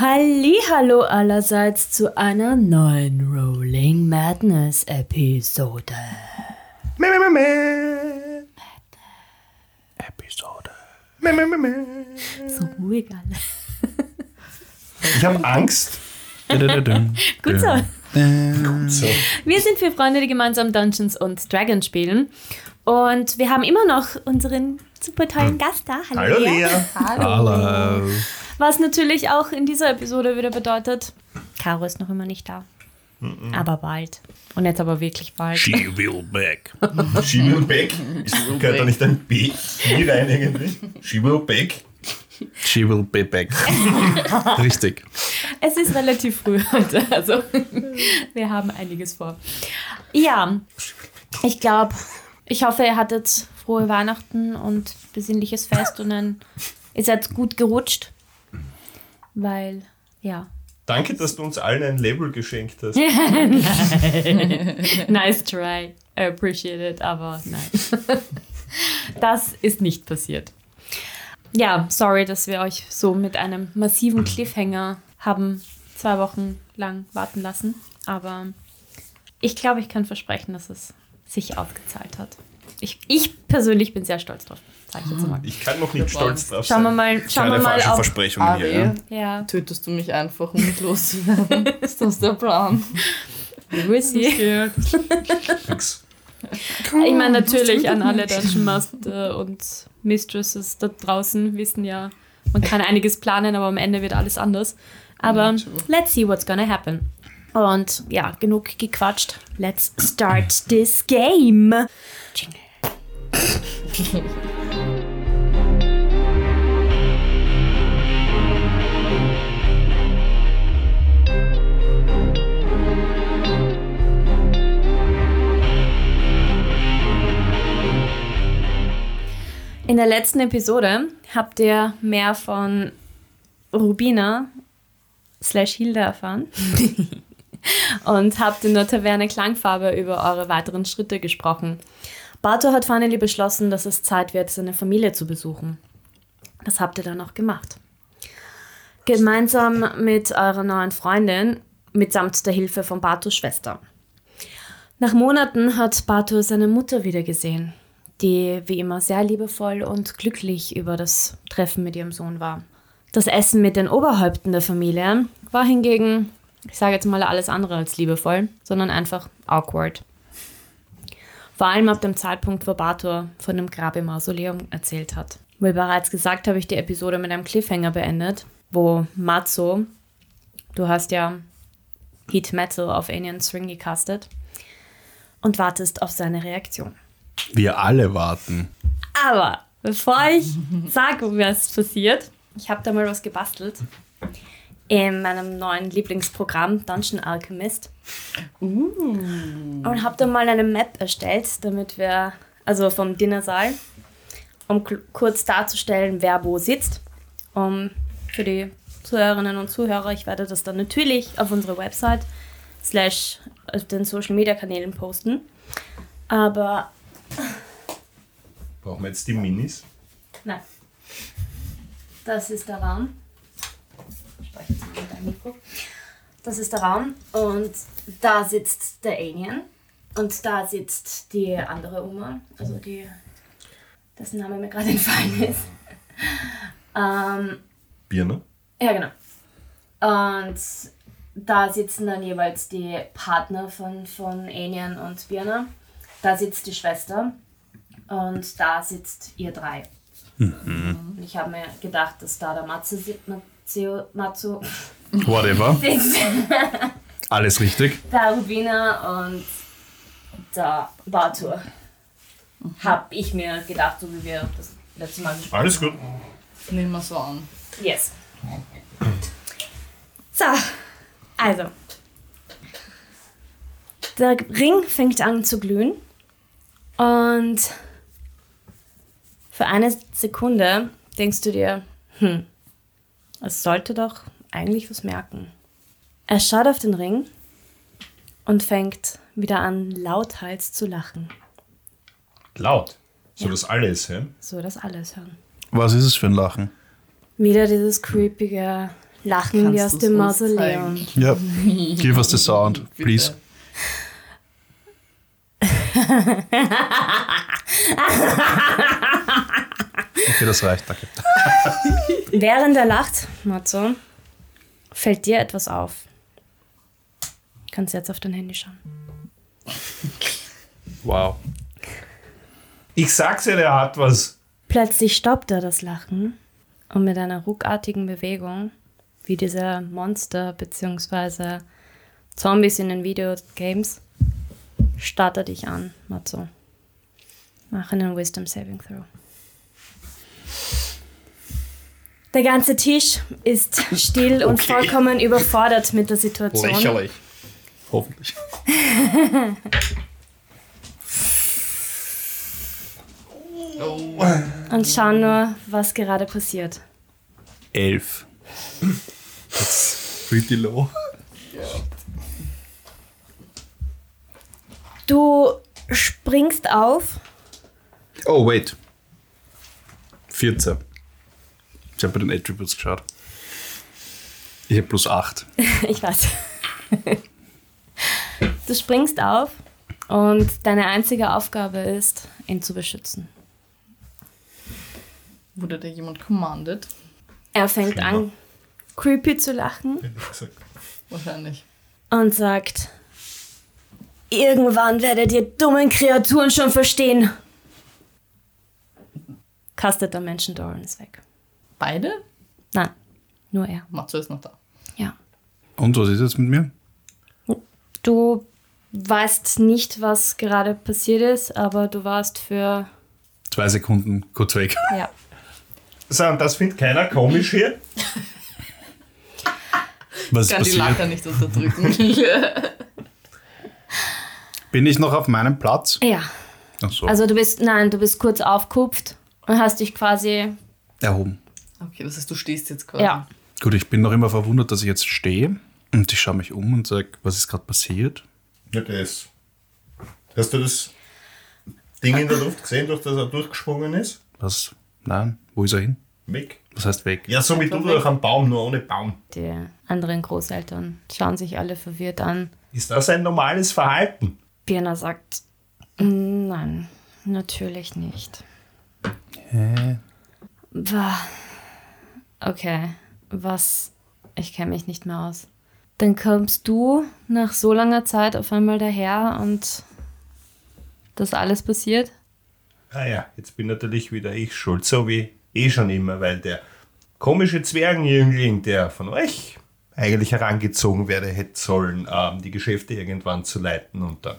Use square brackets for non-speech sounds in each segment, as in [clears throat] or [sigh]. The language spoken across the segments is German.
Hallo allerseits zu einer neuen Rolling Madness Episode. Meh, meh, meh, meh. Episode. Meh, meh, meh, meh. So ruhig alle. Ich habe Angst. Gut so. So. Wir sind vier Freunde, die gemeinsam Dungeons und Dragons spielen. Und wir haben immer noch unseren super tollen Gast da. Hallo Lea. Lea. Hallo. Was natürlich auch in dieser Episode wieder bedeutet, Caro ist noch immer nicht da. Aber bald. Und jetzt aber wirklich bald. She will back. She will back. Ist, gehört da nicht ein B hier rein irgendwie? She will back. She will be back. [laughs] Richtig. Es ist relativ früh heute, also wir haben einiges vor. Ja, ich glaube, ich hoffe, ihr hattet frohe Weihnachten und besinnliches Fest und dann ihr seid gut gerutscht, weil, ja. Danke, dass du uns allen ein Label geschenkt hast. [laughs] [laughs] Nice try, I appreciate it, aber nein. [laughs] Das ist nicht passiert. Ja, sorry, dass wir euch so mit einem massiven Cliffhanger haben zwei Wochen lang warten lassen. Aber ich glaube, ich kann versprechen, dass es sich ausgezahlt hat. Ich, ich persönlich bin sehr stolz drauf, sage ich jetzt mal. Ich kann noch nicht stolz drauf Schauen wir sein. mal, schauen wir Keine mal falschen auf. Versprechungen Ari, hier. Ja? Ja, tötest du mich einfach, um mich loszuwerden? [laughs] Ist das der Plan? we will see. Nix. Ich meine, natürlich an alle Dungeon Master und Mistresses da draußen wissen ja, man kann einiges planen, aber am Ende wird alles anders. Aber let's see what's gonna happen. Und ja, genug gequatscht. Let's start this game. Jingle. [laughs] In der letzten Episode habt ihr mehr von Rubina slash Hilda erfahren [laughs] und habt in der Taverne Klangfarbe über eure weiteren Schritte gesprochen. Bato hat finally beschlossen, dass es Zeit wird, seine Familie zu besuchen. Das habt ihr dann auch gemacht. Gemeinsam mit eurer neuen Freundin, mitsamt der Hilfe von Batos Schwester. Nach Monaten hat Bato seine Mutter wiedergesehen, die wie immer sehr liebevoll und glücklich über das Treffen mit ihrem Sohn war. Das Essen mit den Oberhäupten der Familie war hingegen, ich sage jetzt mal alles andere als liebevoll, sondern einfach awkward. Vor allem ab dem Zeitpunkt, wo Bator von dem Grab im Mausoleum erzählt hat. Wie bereits gesagt, habe ich die Episode mit einem Cliffhanger beendet, wo Matzo, du hast ja Heat Metal auf Alien String gecastet und wartest auf seine Reaktion. Wir alle warten. Aber bevor ich sage, was passiert, ich habe da mal was gebastelt. In meinem neuen Lieblingsprogramm Dungeon Alchemist. Und habe da mal eine Map erstellt, damit wir, also vom Dinnersaal, um kurz darzustellen, wer wo sitzt. Um für die Zuhörerinnen und Zuhörer, ich werde das dann natürlich auf unserer Website slash auf den Social Media Kanälen posten. Aber Brauchen wir jetzt die Minis? Nein. Das ist der Raum. Das ist der Raum und da sitzt der Alien und da sitzt die andere Oma, also die, dessen Name mir gerade entfallen ist. ähm, Birne? ja, genau. Und da sitzen dann jeweils die Partner von, von Alien und Birna. Da sitzt die Schwester und da sitzt ihr drei. Und ich habe mir gedacht, dass da der Matze sitzt, Matzo Whatever. [laughs] sitzt, Alles richtig. der Rubina und der Batur. Habe ich mir gedacht, so wie wir das letzte Mal gesprochen Alles gut. Nehmen wir so an. Yes. So, also. Der Ring fängt an zu glühen und für eine Sekunde denkst du dir, hm, es sollte doch eigentlich was merken. Er schaut auf den Ring und fängt wieder an, lauthals zu lachen, Laut. So Ja. dass alle es hören. so dass alles hören. Was ist es für ein Lachen? Wieder dieses creepige Lachen Kannst wie aus dem Mausoleum. Ja. Give us the sound, Bitte. Okay, das reicht, danke. Während er lacht, Matzo, fällt dir etwas auf. Kannst jetzt auf dein Handy schauen. Wow. Ich sag's ja, der hat was. Plötzlich stoppt er das Lachen und mit einer ruckartigen Bewegung, wie diese Monster bzw. Zombies in den Videogames, starrt er dich an, Matzo. Mach einen Wisdom Saving Throw. Der ganze Tisch ist still und Okay. vollkommen überfordert mit der Situation. Lächerlich. Hoffentlich. Und schauen nur, was gerade passiert. Elf. That's pretty low. Du springst auf. Oh, wait. 14. Ich habe bei den Attributes geschaut. Ich habe plus 8. [laughs] Ich weiß. Du springst auf und deine einzige Aufgabe ist, ihn zu beschützen. Wurde da jemand commanded? Er fängt Schlimmer. an, creepy zu lachen. Wahrscheinlich. und sagt, irgendwann werdet ihr dummen Kreaturen schon verstehen. Kastet der Menschen Doran ist weg. Beide? Nein, nur er. Matzo ist noch da. Ja. Und was ist jetzt mit mir? Du weißt nicht, was gerade passiert ist, aber du warst für. Zwei Sekunden kurz weg. [laughs] Ja. So, und das findet keiner komisch hier. Was ist Kann die passiert? Lacher nicht unterdrücken. [laughs] Bin ich noch auf meinem Platz? Ja. Ach so. Also du bist, nein, du bist kurz aufgekupft und hast dich quasi, Erhoben. okay, das heißt, du stehst jetzt quasi. ja. Gut, ich bin noch immer verwundert, dass ich jetzt stehe. Und ich schaue mich um und sage, was ist gerade passiert? Ja, das. Hast du das Ding in der Luft gesehen, durch das er durchgesprungen ist? Was? Nein? Wo ist er hin? Weg. Was heißt weg? Ja, so wie du durch einen Baum, nur ohne Baum. Die anderen Großeltern schauen sich alle verwirrt an. Ist das ein normales Verhalten? Birna sagt, nein, natürlich nicht. Hä? Okay, was? Ich kenne mich nicht mehr aus. Dann kommst du nach so langer Zeit auf einmal daher und das alles passiert? Ah ja, jetzt bin natürlich wieder ich schuld, so wie eh schon immer, weil der komische Zwergenjüngling, der von euch eigentlich herangezogen werde hätte sollen, ähm, die Geschäfte irgendwann zu leiten und dann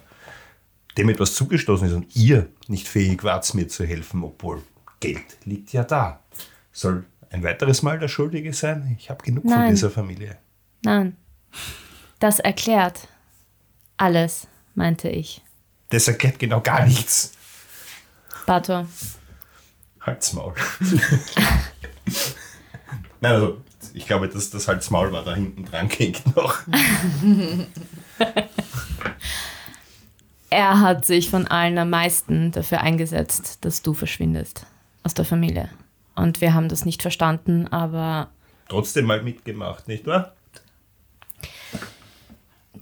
dem etwas zugestoßen ist und ihr nicht fähig wart, mir zu helfen, obwohl Geld liegt ja da. Soll ein weiteres Mal der Schuldige sein? Ich habe genug von Nein. dieser Familie. Nein. Das erklärt alles, meinte ich. Das erklärt genau gar nichts. Bato, Halt's Maul. [laughs] Nein, also ich glaube, dass das Halt's Maul war da hinten dran [laughs] hängt noch. [laughs] er hat sich von allen am meisten dafür eingesetzt, dass du verschwindest aus der Familie. Und wir haben das nicht verstanden, aber Trotzdem mal mitgemacht, nicht wahr?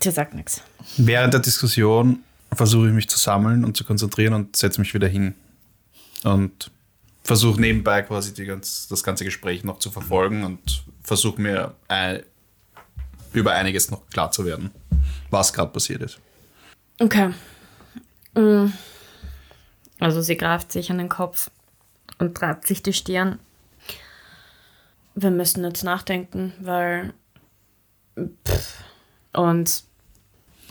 dir sagt nichts. Während der Diskussion versuche ich mich zu sammeln und zu konzentrieren und setze mich wieder hin. Und versuche nebenbei quasi die ganz, das ganze Gespräch noch zu verfolgen und versuche mir ein, über einiges noch klar zu werden, was gerade passiert ist. Okay. Mm. Also sie greift sich an den Kopf und treibt sich die Stirn. Wir müssen jetzt nachdenken, weil. Pff. Und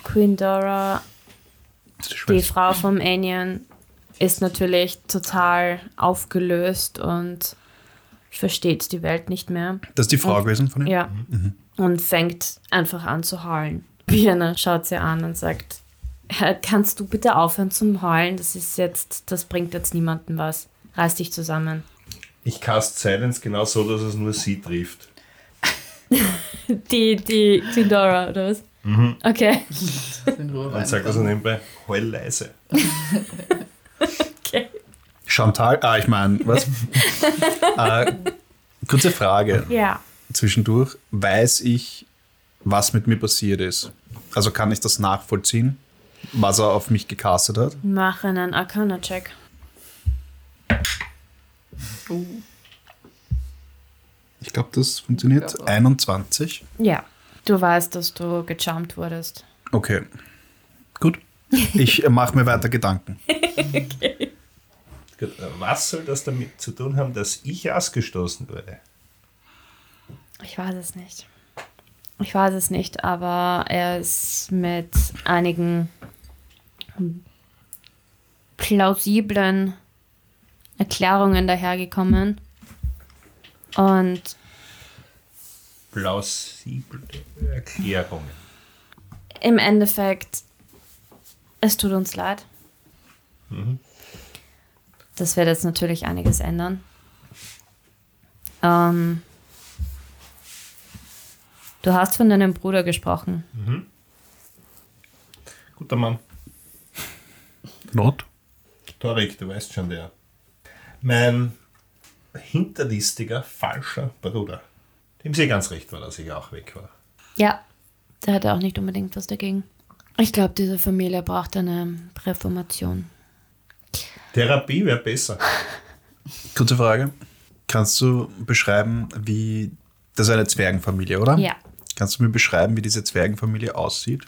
Queen Dora, die. Frau vom Anion, ist natürlich total aufgelöst und versteht die Welt nicht mehr. Das ist die Frau gewesen von ihm? Ja. Und fängt einfach an zu heulen. Birna schaut sie an und sagt, "Herr, kannst du bitte aufhören zum Heulen? Das ist jetzt, das bringt jetzt niemandem was. Reiß dich zusammen. Ich cast Silence genau so, dass es nur sie trifft. [laughs] Die, die Tindora, oder was? Okay. In Ruhe Und sagt also nebenbei, heul leise. [laughs] okay. Chantal, ah, ich meine, was? äh, [laughs] kurze Frage. Ja. zwischendurch, weiß ich, was mit mir passiert ist. Also kann ich das nachvollziehen, was er auf mich gecastet hat. Mach einen Arcana-Check. Ich glaube, das funktioniert. Ja. 21. Ja. Du weißt, dass du gecharmt wurdest. Okay. Gut. Ich äh, mache mir weiter Gedanken. [laughs] Gut, Was soll das damit zu tun haben, dass ich ausgestoßen wurde? Ich weiß es nicht. Ich weiß es nicht, aber er ist mit einigen plausiblen Erklärungen dahergekommen. Und Plausible Erklärungen. im Endeffekt, es tut uns leid. Das wird jetzt natürlich einiges ändern. Ähm, du hast von deinem Bruder gesprochen. Guter Mann. Not? Torik, du weißt schon, der. Mein hinterlistiger, falscher Bruder. Dem sie ganz recht war, dass ich auch weg war. Ja, der hatte auch nicht unbedingt was dagegen. Ich glaube, diese Familie braucht eine Reformation. Therapie wäre besser. Kurze Frage. Kannst du beschreiben, wie. Das ist eine Zwergenfamilie, oder? Ja. Kannst du mir beschreiben, wie diese Zwergenfamilie aussieht?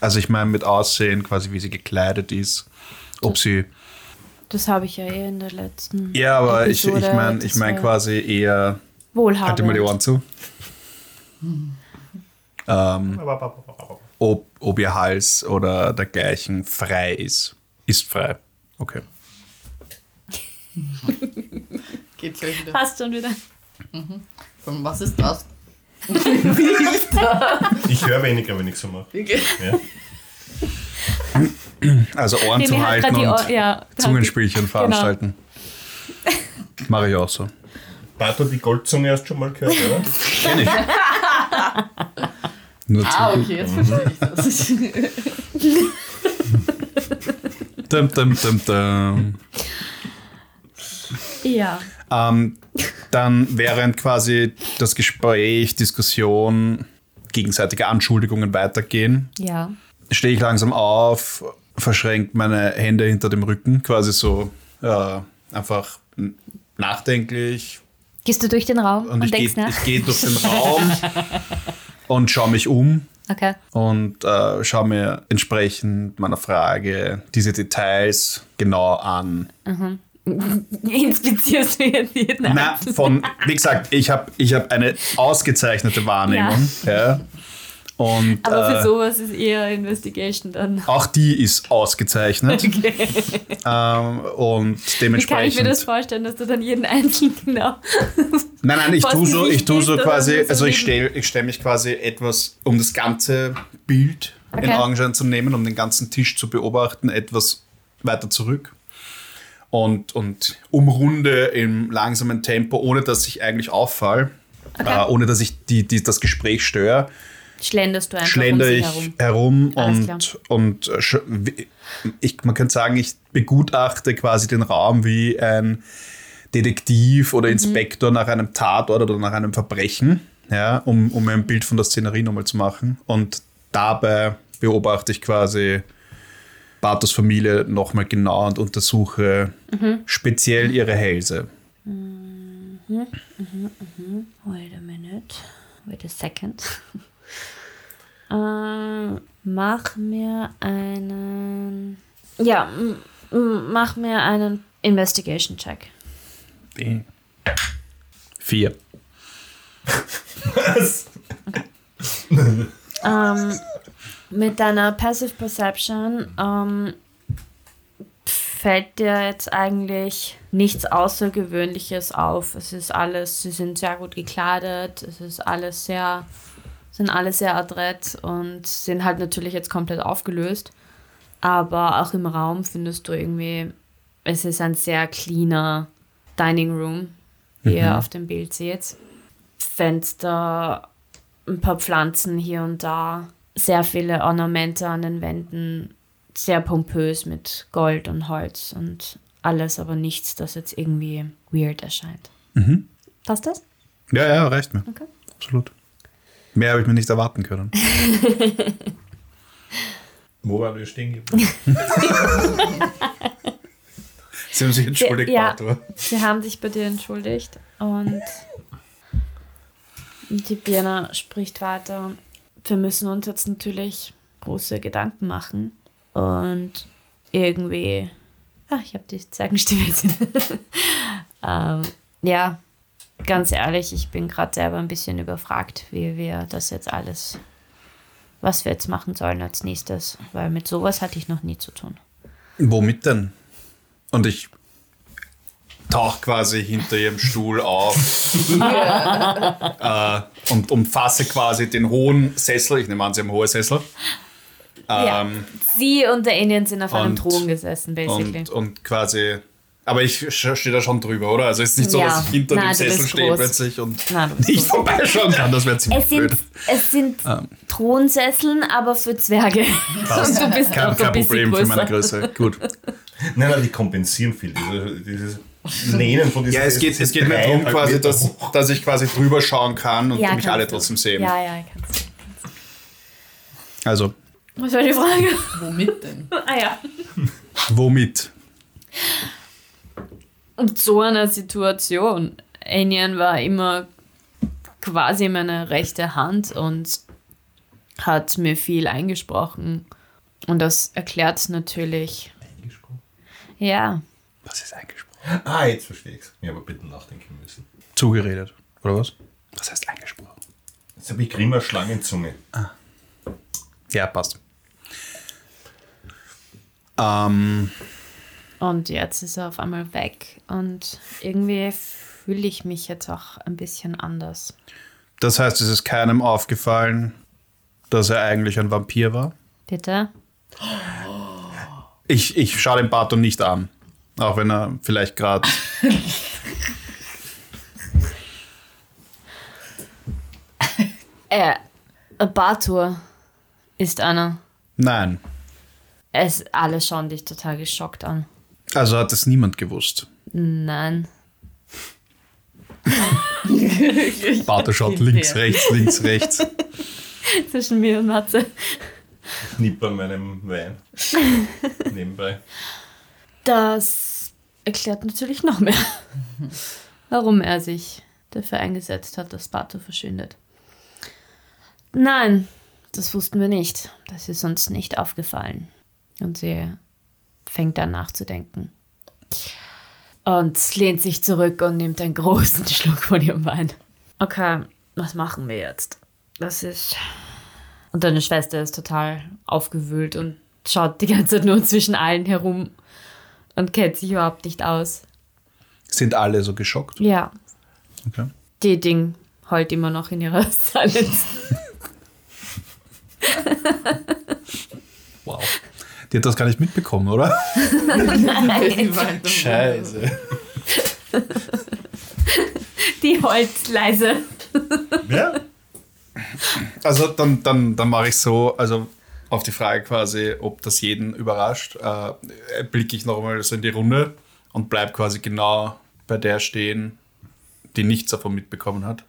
Also, ich meine, mit Aussehen, quasi, wie sie gekleidet ist. Ob sie. Das habe ich ja eh in der letzten. Ja, aber ich, ich meine ich mein quasi eher. Wohlhabend. Halt dir mal die Ohren zu. Ähm, ob, ob ihr Hals oder dergleichen frei ist. Ist frei. Okay. Geht gleich wieder. Passt schon wieder. Und was ist das? Ich höre weniger, wenn ich so mache. Ja. Also Ohren Nee, zu mir hat halten und Ohr- ja, Zungenspielchen veranstalten. Mache ich auch so. Barto, die Goldzunge hast du schon mal gehört, oder? Kenn ich. [laughs] Nur Ah, okay, jetzt verstehe ich das. Dum, dum, dum, dum. Ja. Ähm, dann während quasi das Gespräch, Diskussion, gegenseitige Anschuldigungen weitergehen, Ja. stehe ich langsam auf, verschränke meine Hände hinter dem Rücken, quasi so äh, einfach nachdenklich. Gehst du durch den Raum und, Und, ich gehe denkst nach? ich geh durch den Raum und schaue mich um Okay. und äh, schaue mir entsprechend meiner Frage diese Details genau an. Inspizierst du jetzt jeden Na, von, wie gesagt, ich habe ich hab eine ausgezeichnete Wahrnehmung. Ja. Und Aber für äh, sowas ist eher Investigation dann. auch die ist ausgezeichnet. Okay. Ähm, und Wie dementsprechend. kann ich mir das vorstellen, dass du dann jeden einzelnen genau. Nein, nein, ich [laughs] tue so, ich tue so quasi, also ich stelle ich stell mich quasi etwas, um das ganze Bild in Okay. Augenschein zu nehmen, um den ganzen Tisch zu beobachten, etwas weiter zurück. Und, und umrunde im langsamen Tempo, ohne dass ich eigentlich auffall, Okay. äh, ohne dass ich die, die, das Gespräch störe, Schlenderst du einfach schlender um ich herum. herum, und, und äh, ich, man könnte sagen, ich begutachte quasi den Raum wie ein Detektiv oder Mhm. Inspektor nach einem Tatort oder nach einem Verbrechen, ja, um, um mir ein Bild von der Szenerie nochmal zu machen. Und dabei beobachte ich quasi Bartos Familie nochmal genau und untersuche Mhm. speziell ihre Hälse. Wait a minute. Wait a second. [laughs] ähm, mach mir einen. Ja, mach mir einen Investigation-Check. Vier. Was? [laughs] Ähm, mit deiner Passive Perception ähm, fällt dir jetzt eigentlich nichts Außergewöhnliches auf. Es ist alles, sie sind sehr gut gekleidet, es ist alles sehr, sind alle sehr adrett und sind halt natürlich jetzt komplett aufgelöst. Aber auch im Raum findest du irgendwie, es ist ein sehr cleaner Dining Room, wie ihr auf dem Bild seht. Fenster, ein paar Pflanzen hier und da, sehr viele Ornamente an den Wänden, sehr pompös mit Gold und Holz und alles, aber nichts, das jetzt irgendwie weird erscheint. Passt das? Ja, ja, reicht mir. Okay. absolut. Mehr habe ich mir nicht erwarten können. [laughs] Wo waren wir stehen geblieben? [laughs] Sie haben sich entschuldigt, Ja. Arthur. Sie haben sich bei dir entschuldigt und die Birna spricht weiter. Wir müssen uns jetzt natürlich große Gedanken machen und irgendwie. Ach, ich habe die Zeugenstimme jetzt. [laughs] ähm, ja, ganz ehrlich, ich bin gerade selber ein bisschen überfragt, wie wir das jetzt alles, was wir jetzt machen sollen als nächstes, weil mit sowas hatte ich noch nie zu tun. Womit denn? Und ich tauche quasi hinter ihrem Stuhl auf äh, und umfasse quasi den hohen Sessel. Ich nehme an, sie haben hohe Sessel. Ja. Ähm, Sie und der Alien sind auf einem und- Thron gesessen, basically. und, und quasi. Aber ich stehe da schon drüber, oder? Also es ist nicht so, Ja. dass ich hinter Nein, dem Sessel stehe plötzlich und Nein, nicht groß. vorbeischauen kann. Das wäre ziemlich Es sind, blöd. es sind Ähm. Thronssesseln, aber für Zwerge. Und du bist Kein, kein Problem für meine größer. Größe. Gut. Nein, nein, die kompensieren viel. Diese, dieses Lehnen von diesem Ja, es geht, es geht mir darum, quasi, dass, dass ich quasi drüber schauen kann und Ja, mich alle du. trotzdem sehen. Ja, ja, kannst du. Also, Was war die Frage? Womit denn? [laughs] Ah ja. womit? Und so einer Situation. Anian war immer quasi meine rechte Hand und hat mir viel eingesprochen. Und das erklärt natürlich. Ja, Was ist eingesprochen? Ah, jetzt verstehe ich es. Ich habe ein bisschen nachdenken müssen. Zugeredet, oder was? Was heißt eingesprochen? Jetzt habe ich Grimmer Schlangenzunge. Ja, passt. Ähm, Und jetzt ist er auf einmal weg. Und irgendwie fühle ich mich jetzt auch ein bisschen anders. das heißt, es ist keinem aufgefallen, dass er eigentlich ein Vampir war? Bitte? Ich, ich schaue den Bato nicht an. Auch wenn er vielleicht gerade. [laughs] Äh, Batur ist einer. Nein. Es, alle schauen dich total geschockt an. Also hat es niemand gewusst. Nein. [laughs] Bato schaut links, rechts, links, rechts. [laughs] Zwischen mir und Matze. Knipp an meinem Wein. Nebenbei. Das erklärt natürlich noch mehr, [laughs] warum er sich dafür eingesetzt hat, dass Bato verschwindet. Nein, das wussten wir nicht. Das ist uns nicht aufgefallen. Und sie fängt an nachzudenken. Und lehnt sich zurück und nimmt einen großen [laughs] Schluck von ihrem Wein. Okay, was machen wir jetzt? Das ist. Und deine Schwester ist total aufgewühlt und schaut die ganze Zeit nur zwischen allen herum und kennt sich überhaupt nicht aus. Sind alle so geschockt? Ja, Okay. die Ding heult immer noch in ihrer [laughs] Silence. Wow. Die hat das gar nicht mitbekommen, oder? [laughs] Scheiße. Die heult leise. Ja? Also dann, dann, dann mache ich so, also auf die Frage quasi, ob das jeden überrascht, äh, blicke ich nochmal so in die Runde und bleib quasi genau bei der stehen, die nichts davon mitbekommen hat.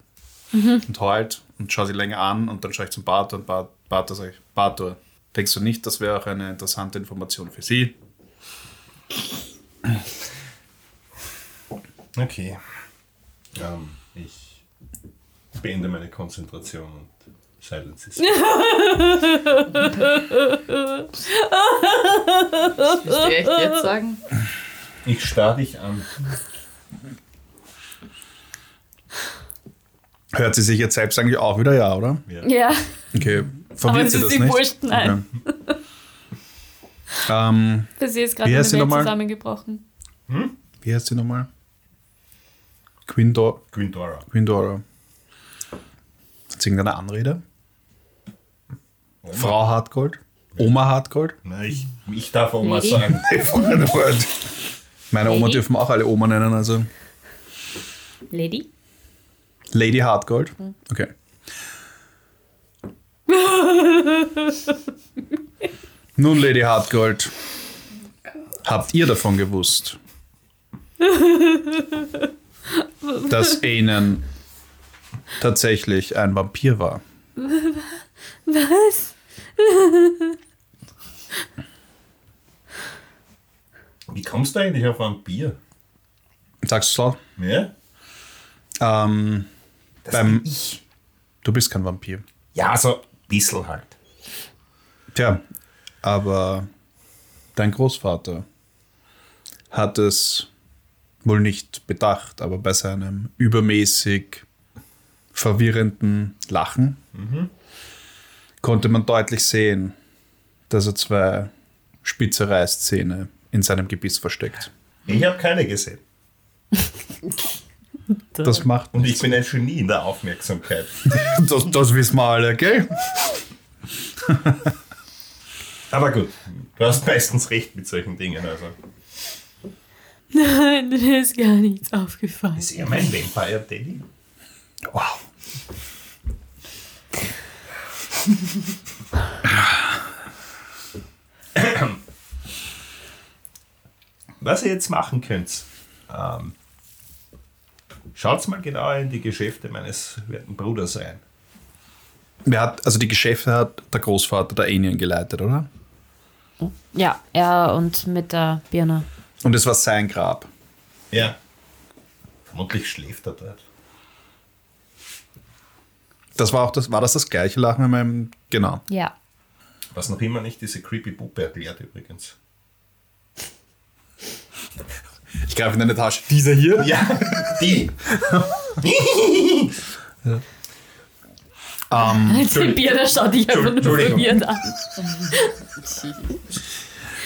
Und heult und schaue sie länger an und dann schaue ich zum Bartor und Bar- Bartor sage ich, Bartor, denkst du nicht, das wäre auch eine interessante Information für sie? Okay. Ähm, ich beende meine Konzentration und Silence ist. [laughs] Willst du echt jetzt sagen? Ich starr dich an. Hört sie sich jetzt selbst eigentlich auch wieder, ja, oder? Ja, Okay, Aber verwirrt sie ist das ihr nicht? wurscht, nein. Okay. [laughs] ähm, für sie ist gerade Wie eine heißt sie Welt nochmal? zusammengebrochen. wie heißt sie nochmal? Quindor Gwindora. Quindora. Hat sie irgendeine Anrede? Frau Hartgold? Oma Hartgold? Na, ich, ich darf auch mal Lady? sagen. [laughs] Meine Oma Lady? dürfen auch alle Oma nennen, also Lady? Lady Hartgold. Okay. [laughs] Nun, Lady Hartgold, habt ihr davon gewusst, dass [laughs] Ihnen tatsächlich ein Vampir war. Was? Wie kommst du eigentlich auf ein Bier? Sagst du laut? Ja? Ähm, Das Beim- bin ich. du bist kein Vampir. Ja, so ein bisschen halt. Tja, aber dein Großvater hat es wohl nicht bedacht, aber bei seinem übermäßig verwirrenden Lachen konnte man deutlich sehen, dass er zwei spitze Reißzähne in seinem Gebiss versteckt. Ich habe keine gesehen. [laughs] Das macht Und ich bin ein Genie in der Aufmerksamkeit. [laughs] das, das wissen wir alle, gell? [laughs] Aber gut, du hast meistens recht mit solchen Dingen. Also. Nein, mir ist gar nichts aufgefallen. Ist er mein Vampire Daddy? Wow. Was ihr jetzt machen könnt, ähm, schaut mal genauer in die Geschäfte meines werten Bruders ein. Wer hat, also die Geschäfte hat der Großvater der Alien geleitet, oder? Ja, er und mit der Birne. Und es war sein Grab. Ja. Vermutlich schläft er dort. Das war auch das, war das das gleiche Lachen in meinem, genau. Ja. Was noch immer nicht diese creepy Puppe erklärt übrigens. Ich greife in deine Tasche. Dieser hier? Ja, die. [laughs] Die Birne schaut dich einfach nur Entschuldigung. verwirrt an.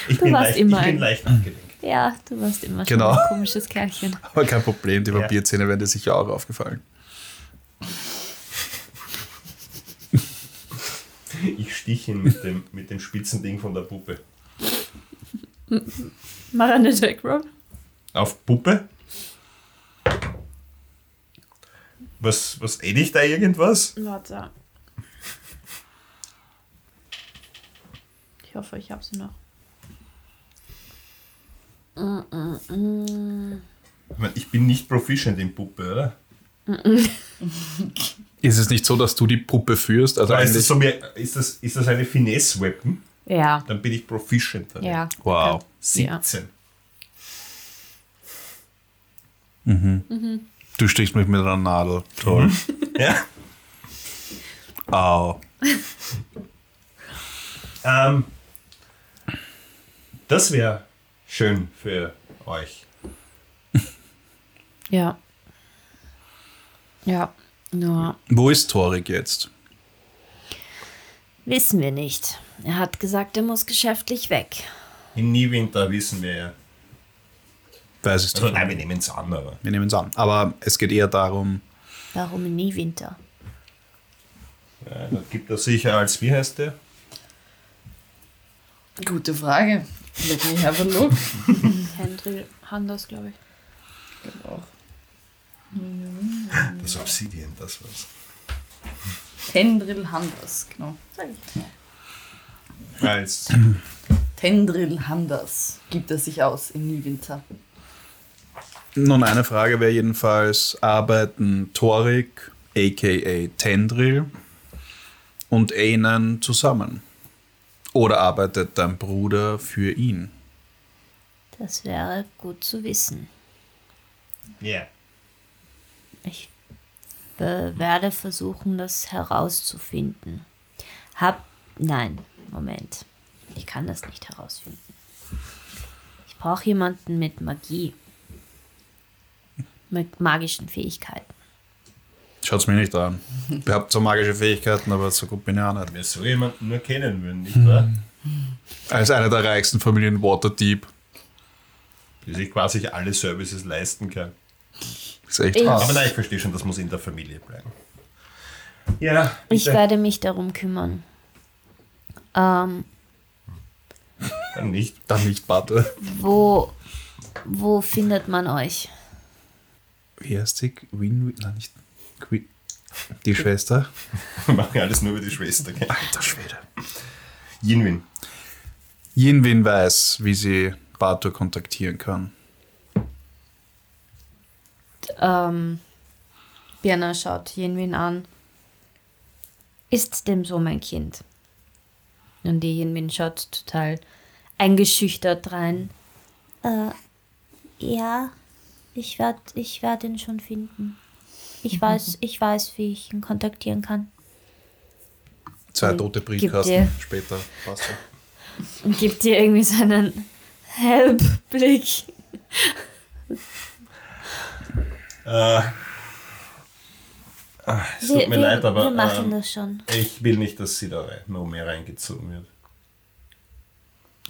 Ich bin, warst leicht, immer ich bin leicht abgelenkt. Ja, du warst immer schon Genau. ein komisches Kerlchen. Aber kein Problem, die Ja. Vampirzähne wären dir sicher auch aufgefallen. [laughs] Ich stich ihn mit dem, mit dem spitzen Ding von der Puppe. Mach eine Jack Roll. Auf Puppe? Was, was edde ich da irgendwas? Warte. Ich hoffe, ich habe sie noch. Ich bin nicht proficient in Puppe, oder? [laughs] Ist es nicht so, dass du die Puppe führst? Also ist das, so mehr, ist das, ist das eine Finesse-Weapon? Ja. Dann bin ich proficient. Ja. Wow. 17. du stichst mich mit einer Nadel. Toll. [laughs] Ja. Au. Ähm, das wäre schön für euch. Ja. Ja. Nur Wo ist Torik jetzt? wissen wir nicht. Er hat gesagt, er muss geschäftlich weg. In Niewinter wissen wir ja. Weiß ich Also nicht. nein, wir nehmen es an, aber. Wir nehmen es an. Aber es geht eher darum, Warum nie Winter? Ja, da gibt er sicher als, wie heißt der? Gute Frage. Let me have a look. [laughs] Hendry Handels, glaube ich. Genau. Das Obsidian, das war's. Tendril Handers, genau. Als Tendril Handers gibt er sich aus in Niewinter. Nun, eine Frage wäre jedenfalls, arbeiten Torik, a.k.a. Tendril, und Einan zusammen? Oder arbeitet dein Bruder für ihn? Das wäre gut zu wissen. Ja. Ich äh, werde versuchen, das herauszufinden. Hab. Nein, Moment. Ich kann das nicht herausfinden. Ich brauche jemanden mit Magie. Mit magischen Fähigkeiten. Schaut's mir nicht an. Ihr habt so magische Fähigkeiten, aber so gut bin ich auch nicht. Wir so jemanden nur kennen würden, nicht wahr? Als eine der reichsten Familien Waterdeep. Die sich quasi alle Services leisten kann. Ist echt Ich- hart. Aber nein, ich verstehe schon, das muss in der Familie bleiben. Ja, Ich bitte. werde mich darum kümmern. Ähm, Dann nicht. Dann nicht, Barte. wo, wo findet man euch? Wie heißt sie? Win, nein, nicht. Qui die Schwester? Wir machen alles nur über die Schwester. Gell? Alter Schwede. Yinwin. Jinwin weiß, wie sie Batur kontaktieren kann. Ähm, Birna schaut Jenwin an. Ist dem so, mein Kind? Und die Jenwin schaut total eingeschüchtert rein. Äh, ja, ich werde ich werd ihn schon finden. Ich weiß, ich weiß, wie ich ihn kontaktieren kann. Zwei Und tote Briefkasten dir- später. Passt so. Und gibt dir irgendwie so einen Help-Blick. Äh, es tut mir wir, leid, aber wir machen ähm, das schon. ich will nicht, dass sie da rein- noch mehr reingezogen wird.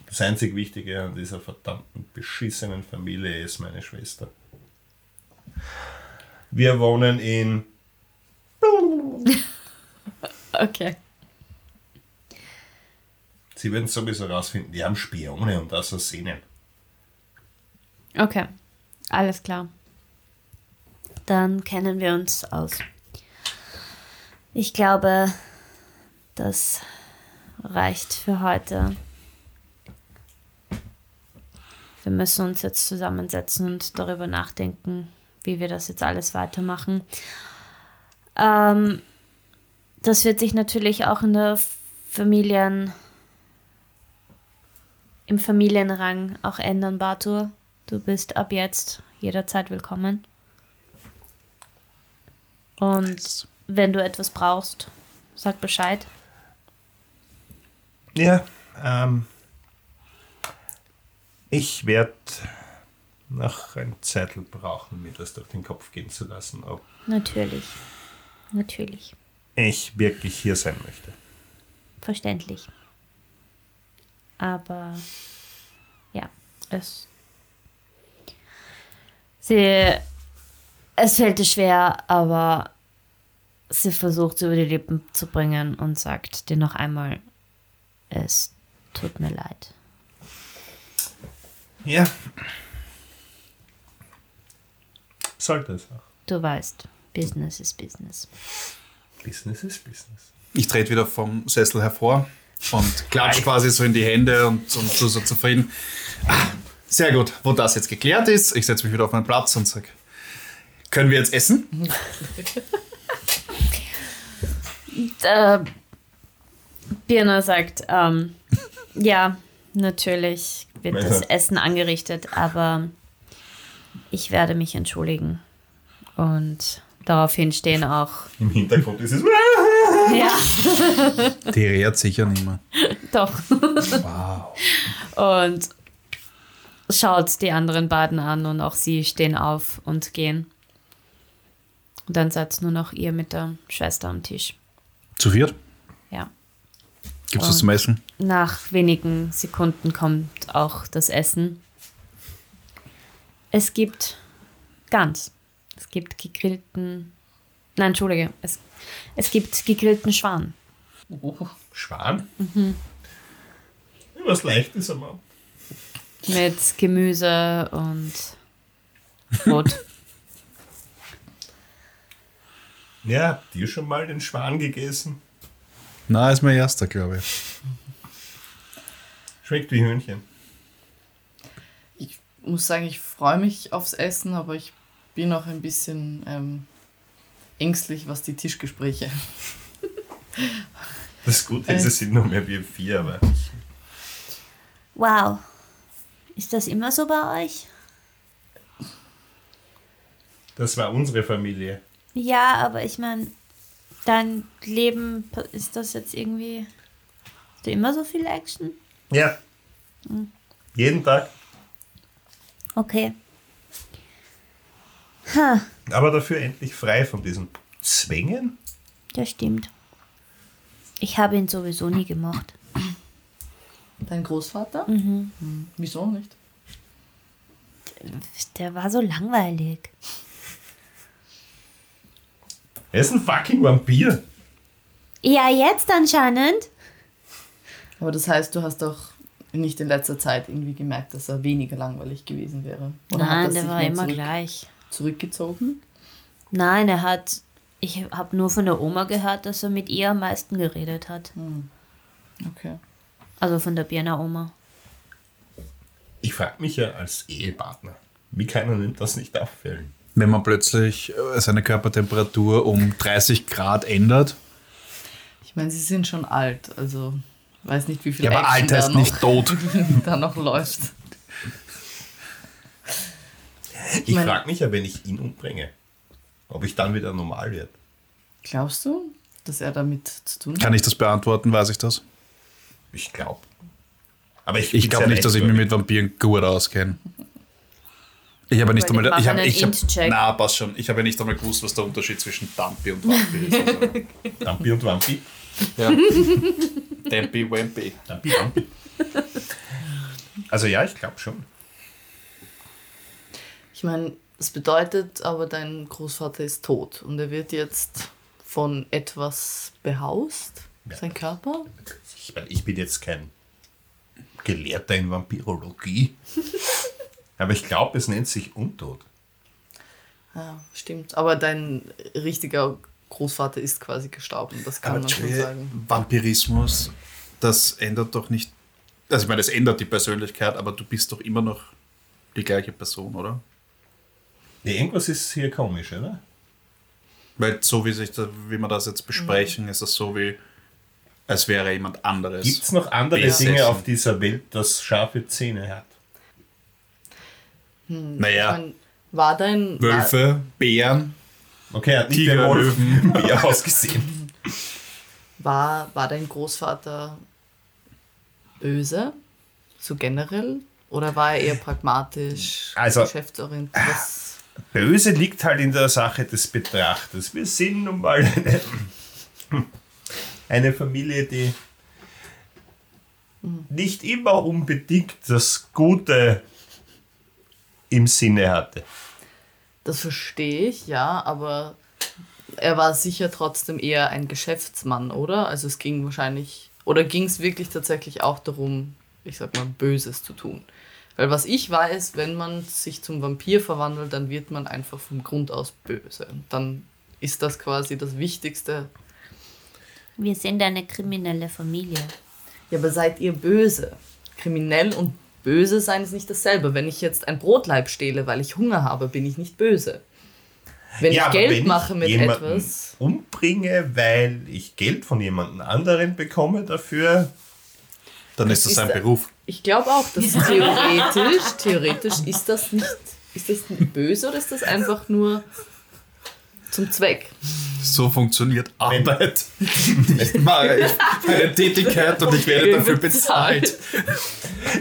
Das einzig Wichtige an dieser verdammten beschissenen Familie ist meine Schwester. Wir wohnen in [laughs] Okay. Sie werden sowieso rausfinden, die haben Spione und Assassinen. Okay. Alles klar. Dann kennen wir uns aus. Ich glaube, das reicht für heute. Wir müssen uns jetzt zusammensetzen und darüber nachdenken, wie wir das jetzt alles weitermachen. Ähm, das wird sich natürlich auch in der Familien, im Familienrang auch ändern, Bartur. Du bist ab jetzt jederzeit willkommen. Und wenn du etwas brauchst, sag Bescheid. Ja, ähm, ich werde noch ein Zettel brauchen, mir das durch den Kopf gehen zu lassen, ob Natürlich. Natürlich. ich wirklich hier sein möchte. Verständlich. Aber ja, es. Sie. Es fällt ihr schwer, aber sie versucht es über die Lippen zu bringen und sagt dir noch einmal: Es tut mir leid. Ja. Sollte es auch. Du weißt, Business ist Business. Business ist Business. Ich trete wieder vom Sessel hervor und klatsch quasi so in die Hände und, und so, so zufrieden. Ah, sehr gut, wo das jetzt geklärt ist, ich setze mich wieder auf meinen Platz und sage, können wir jetzt essen? [laughs] Äh, Birna sagt: ähm, Ja, natürlich wird das Messer. Essen angerichtet, aber ich werde mich entschuldigen. Und daraufhin stehen auch. [laughs] Im Hintergrund ist es. Ja. [laughs] Die rehrt sicher nicht mehr. Doch. Wow. Und schaut die anderen beiden an und auch sie stehen auf und gehen. Und dann seid nur noch ihr mit der Schwester am Tisch. Zu viert? Ja. Gibt es was zum Essen? Nach wenigen Sekunden kommt auch das Essen. Es gibt Gans. Es gibt gegrillten. Nein, Entschuldige. Es, es gibt gegrillten Schwan. Schwan? Mhm. Was leichtes aber. Mit Gemüse und Brot. [laughs] Ja, habt ihr schon mal den Schwan gegessen? Na, ist mein erster, glaube ich. Schmeckt wie Hühnchen. Ich muss sagen, ich freue mich aufs Essen, aber ich bin auch ein bisschen ähm, ängstlich, was die Tischgespräche. [laughs] Das Gute ist, es sind nur mehr wir vier, aber Wow. Ist das immer so bei euch? das war unsere Familie. Ja, aber ich meine, dein Leben, ist das jetzt irgendwie. Hast du immer so viel Action? Ja. Jeden Tag. Okay. Ha, Aber dafür endlich frei von diesen Zwängen. das stimmt. Ich habe ihn sowieso nie gemocht. Dein Großvater? Mhm. Wieso nicht? Der war so langweilig. Er ist ein fucking Vampir. Ja, jetzt anscheinend. Aber das heißt, du hast doch nicht in letzter Zeit irgendwie gemerkt, dass er weniger langweilig gewesen wäre. Oder hat er Nein, der sich war immer zurück, gleich. zurückgezogen? Nein, er hat. Ich habe nur von der Oma gehört, dass er mit ihr am meisten geredet hat. Okay. Also von der Birner Oma. Ich frage mich ja als Ehepartner, wie kann er denn das nicht auffällen? Wenn man plötzlich äh, seine Körpertemperatur um 30 Grad ändert. Ich meine, sie sind schon alt, also weiß nicht, wie viel Ja, aber Action Alter da ist noch, nicht tot. [laughs] da noch läuft. Ich mein- frage mich ja, wenn ich ihn umbringe, ob ich dann wieder normal werde. Glaubst du, dass er damit zu tun hat? Kann ich das beantworten, weiß ich das? Ich glaube. Aber ich, Ich glaube nicht, dass ich mich mit Vampiren gut auskenne. Ich habe nicht Weil einmal. ich habe, ich habe, na, passt schon. Ich habe ja nicht einmal gewusst, was der Unterschied zwischen Dampi und Vampi ist. Also, [laughs] Dampi und Wampi. ja. Dampi, Wampi. Dampi, Wampi. Also ja, ich glaube schon. Ich meine, das bedeutet aber, dein Großvater ist tot und er wird jetzt von etwas behaust, Ja. sein Körper. Ich, meine, ich bin jetzt kein Gelehrter in Vampirologie. [laughs] Aber ich glaube, es nennt sich Untot. Ja, stimmt. Aber dein richtiger Großvater ist quasi gestorben, das kann Aber man schon sagen. Vampirismus, das ändert doch nicht. Also, ich meine, es ändert die Persönlichkeit, aber du bist doch immer noch die gleiche Person, oder? Ja, irgendwas ist hier komisch, oder? Weil so wie, sich da, wie wir das jetzt besprechen, ist es so wie, als wäre jemand anderes. Gibt es noch andere Besessen. Dinge auf dieser Welt, das scharfe Zähne hat? Ich Naja, mein, war dein. Wölfe, Bären, Okay, er hat nicht Tiger, Wolf Löwen. Bär [laughs] ausgesehen. War, war dein Großvater böse? So generell? Oder war er eher pragmatisch, Also- geschäftsorientiert? Böse liegt halt in der Sache des Betrachters. Wir sind nun mal eine, eine Familie, die nicht immer unbedingt das Gute im Sinne hatte. das verstehe ich, ja, aber er war sicher trotzdem eher ein Geschäftsmann, oder? Also es ging wahrscheinlich, oder ging es wirklich tatsächlich auch darum, ich sag mal, Böses zu tun? Weil was ich weiß, wenn man sich zum Vampir verwandelt, dann wird man einfach vom Grund aus böse. Und dann ist das quasi das Wichtigste. Wir sind eine kriminelle Familie. Ja, aber seid ihr böse? Kriminell und böse sein ist nicht dasselbe. Wenn ich jetzt ein Brotleib stehle, weil ich Hunger habe, bin ich nicht böse. Wenn ich aber Geld wenn mache mit jemanden etwas. umbringe, weil ich Geld von jemand anderen bekomme dafür, dann ist das ist der- Beruf. Ich glaube auch, dass theoretisch, theoretisch ist das nicht, ist das nicht böse oder ist das einfach nur zum Zweck? So funktioniert Arbeit. [laughs] Ich mache ich eine Tätigkeit und ich werde dafür bezahlt.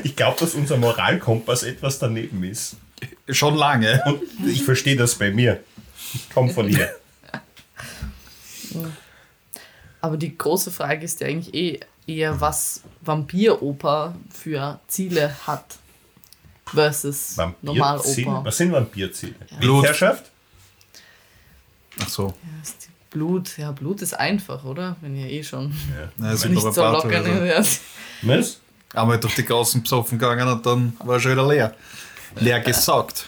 ich glaube, dass unser Moralkompass etwas daneben ist. Schon lange. Und ich verstehe das bei mir. Ich komme von hier. Aber die große Frage ist ja eigentlich eh eher, was Vampiroper für Ziele hat versus? Normaloper. Was sind Vampirzähne? Blut. Bildherrschaft? Ach so. Ja, ist die Blut, ja, Blut ist einfach, oder? Wenn ihr eh schon es sind nicht so locker hört. Was? Einmal durch die Gassen besoffen gegangen und dann war schon wieder leer. Leer gesaugt.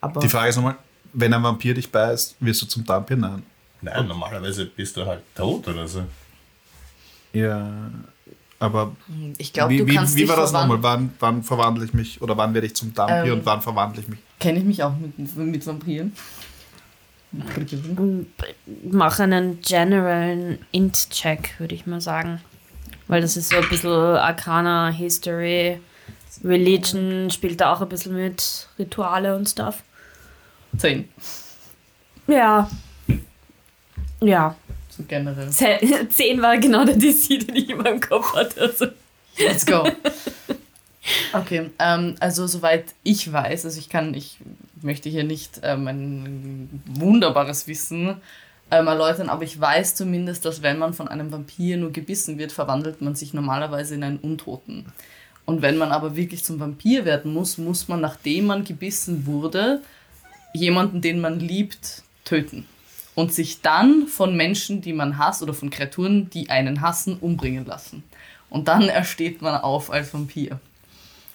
Aber Die Frage ist nochmal, wenn ein Vampir dich beißt, wirst du zum Vampir? Nein. Nein, normalerweise bist du halt tot oder so. Ja, aber ich glaube, wie, du wie, kannst wie war das nochmal? Wann, wann verwandle ich mich oder wann werde ich zum Vampir Ähm, und wann verwandle ich mich? Kenne ich mich auch mit, mit Vampiren? Mach einen generellen Int-Check, würde ich mal sagen. Weil das ist so ein bisschen Arcana, History, Religion spielt da auch ein bisschen mit, Rituale und Stuff. Zehn, Ja. Ja. Generell. Ze- [laughs] Zehn war genau der DC, den ich in meinem Kopf hatte. Also. Let's go. [laughs] Okay, ähm, also soweit ich weiß, also ich kann, ich möchte hier nicht ähm, ein wunderbares Wissen ähm, erläutern, aber ich weiß zumindest, dass wenn man von einem Vampir nur gebissen wird, verwandelt man sich normalerweise in einen Untoten. Und wenn man aber wirklich zum Vampir werden muss, muss man, nachdem man gebissen wurde, jemanden, den man liebt, töten. Und sich dann von Menschen, die man hasst, oder von Kreaturen, die einen hassen, umbringen lassen. Und dann ersteht man auf als Vampir.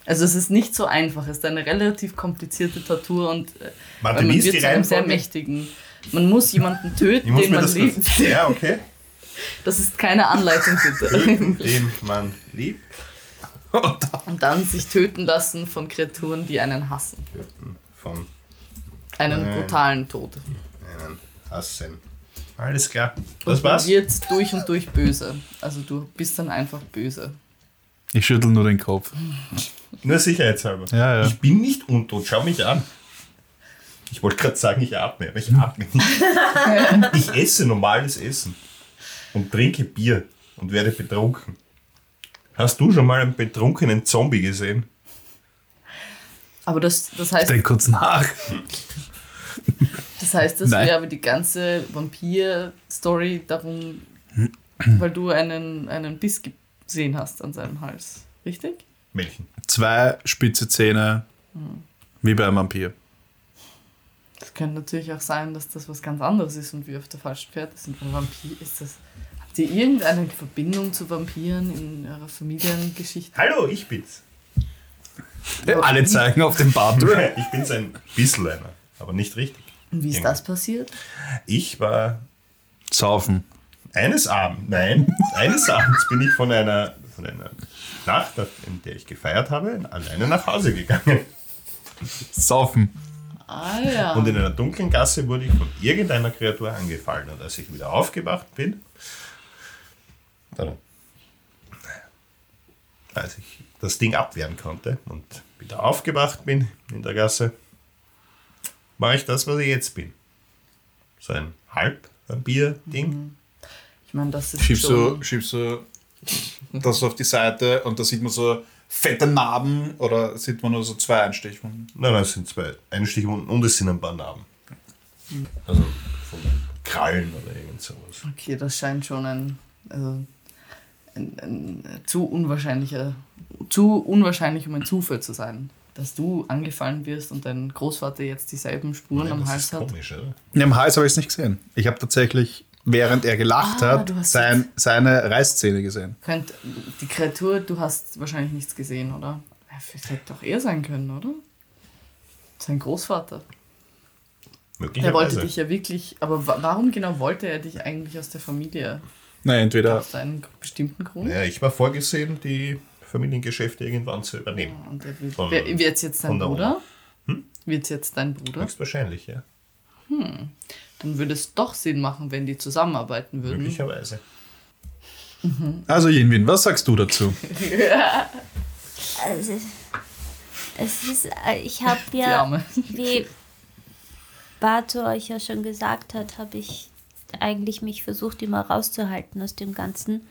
Also es ist nicht so einfach, es ist eine relativ komplizierte Tortur und äh, Warte, man wird zu einem sehr mächtigen. Man muss jemanden töten, den man liebt. [laughs] Ja, okay. Das ist keine Anleitung bitte. Töten, [laughs] den man liebt. Und dann sich töten lassen von Kreaturen, die einen hassen. Von Einen brutalen Tod. einen Hassen. Alles klar. Und Das man war's. wird durch und durch böse. Also du bist dann einfach böse. Ich schüttel nur den Kopf. Nur sicherheitshalber. Ja, ja. Ich bin nicht untot, schau mich an. Ich wollte gerade sagen, ich atme, aber ich atme nicht. [laughs] ich esse normales Essen und trinke Bier und werde betrunken. Hast du schon mal einen betrunkenen Zombie gesehen? Aber das, das heißt, Denk kurz nach. Das heißt, das wäre aber die ganze Vampir-Story darum, [clears throat] weil du einen, einen Biss gesehen hast an seinem Hals. Richtig? Welchen? Zwei spitze Zähne, wie bei einem Vampir. Das könnte natürlich auch sein, dass das was ganz anderes ist und wir auf der falschen Pferde sind. Weil Vampir ist das. Habt ihr irgendeine Verbindung zu Vampiren in eurer Familiengeschichte? Hallo, ich bin's. Alle zeigen auf den Bartur. [laughs] Ich bin's ein bisschen einer, aber nicht richtig. Und wie ist das passiert? Ich war Saufen. eines Abends, nein, [laughs] eines Abends bin ich von einer, von einer Nacht, in der ich gefeiert habe, alleine nach Hause gegangen. Saufen. Ah ja. Und in einer dunklen Gasse wurde ich von irgendeiner Kreatur angefallen. Und als ich wieder aufgewacht bin, dann, als ich das Ding abwehren konnte und wieder aufgewacht bin in der Gasse, war ich das, was ich jetzt bin. So ein Halb-Vampir-Ding. ich meine, das ist Schiebst schon... du, schiebst du das auf die Seite und da sieht man so fette Narben oder sieht man nur so zwei Einstichwunden? Nein, nein, es sind zwei Einstichwunden und es sind ein paar Narben. Also von Krallen oder irgend sowas. Okay, das scheint schon ein... Also ein, ein zu unwahrscheinlicher... Zu unwahrscheinlich, um ein Zufall zu sein. Dass du angefallen wirst und dein Großvater jetzt dieselben Spuren am das Hals ist hat. komisch, oder? Ja, Am Hals habe ich es nicht gesehen. Ich habe tatsächlich, während er gelacht Ah, hat, du hast sein, seine Reißzähne gesehen. Könnt, die Kreatur, du hast wahrscheinlich nichts gesehen, oder? Das hätte doch er sein können, oder? Sein Großvater. Der wollte Möglicherweise. dich ja wirklich. Aber wa warum genau wollte er dich eigentlich aus der Familie? Nein, entweder Aus einem bestimmten Grund? Ja, ich war vorgesehen, die Familiengeschäfte irgendwann zu übernehmen. Und er will, Von- wer, wird's jetzt dein von der Bruder? Wird's jetzt dein Bruder? Höchstwahrscheinlich, ja. Dann würde es doch Sinn machen, wenn die zusammenarbeiten würden. Möglicherweise. Also Jinwin, was sagst du dazu? [laughs] Also, es ist, äh, ich habe ja, wie Bato euch ja schon gesagt hat, habe ich eigentlich mich versucht, immer rauszuhalten aus dem Ganzen.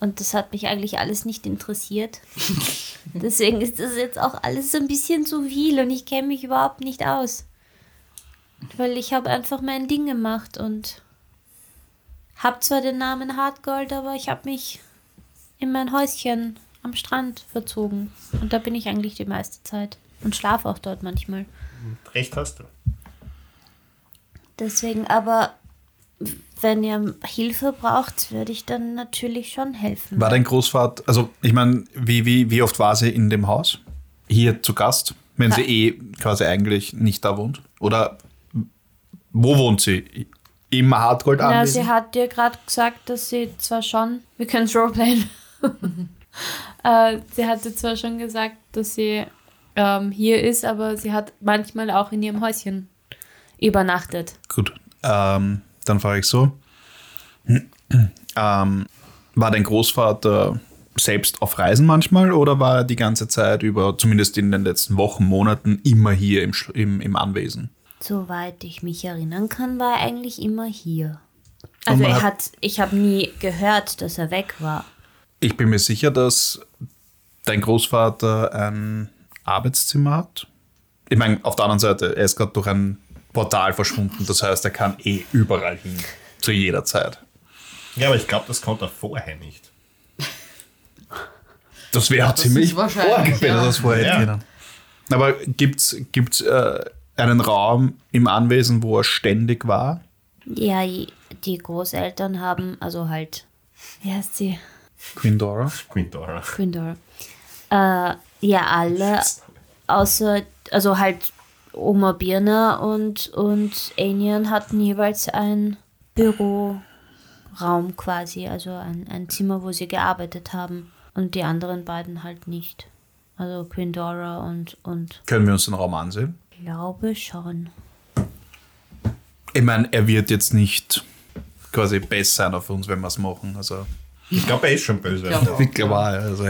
Und das hat mich eigentlich alles nicht interessiert. [laughs] Deswegen ist das jetzt auch alles so ein bisschen zu viel und ich kenne mich überhaupt nicht aus. Weil ich habe einfach mein Ding gemacht und habe zwar den Namen Hartgold, aber ich habe mich in mein Häuschen am Strand verzogen. Und da bin ich eigentlich die meiste Zeit. Und schlafe auch dort manchmal. Recht hast du. Deswegen, aber wenn ihr Hilfe braucht, würde ich dann natürlich schon helfen. War dein Großvater, also ich meine, wie, wie, wie oft war sie in dem Haus? Hier zu Gast? Wenn sie eh quasi eigentlich nicht da wohnt? Oder wo wohnt sie? Im Hartgold Na, anwesend? sie hat dir gerade gesagt, dass sie zwar schon, wir können es roleplayen. [laughs] äh, sie hatte zwar schon gesagt, dass sie ähm, hier ist, aber sie hat manchmal auch in ihrem Häuschen übernachtet. Gut, ähm, dann frage ich so. ähm, war dein Großvater selbst auf Reisen manchmal oder war er die ganze Zeit über, zumindest in den letzten Wochen, Monaten, immer hier im, im, im Anwesen? Soweit ich mich erinnern kann, war er eigentlich immer hier. Also er hat- hat, ich habe nie gehört, dass er weg war. Ich bin mir sicher, dass dein Großvater ein Arbeitszimmer hat. Ich meine, auf der anderen Seite, er ist gerade durch ein Portal verschwunden. Das heißt, er kann eh überall hin. Zu jeder Zeit. Ja, aber ich glaube, das konnte er vorher nicht. Das wäre das ziemlich wahrscheinlich, wenn er ja. das vorher hätte Ja. können. Aber gibt es äh, einen Raum im Anwesen, wo er ständig war? Ja, die Großeltern haben, also halt, wie heißt sie? Queen Dora? Queen Dora. Gründor. Äh, ja, alle, außer, also halt Oma Birna und, und Anian hatten jeweils ein Büroraum quasi, also ein, ein Zimmer, wo sie gearbeitet haben. und die anderen beiden halt nicht. Also Queen Dora und, und Können wir uns den Raum ansehen? glaube schon. Ich meine, er wird jetzt nicht quasi besser sein auf uns, wenn wir es machen. Also, Ich glaube, er ist schon böse. Ja. ich glaube, auch, also,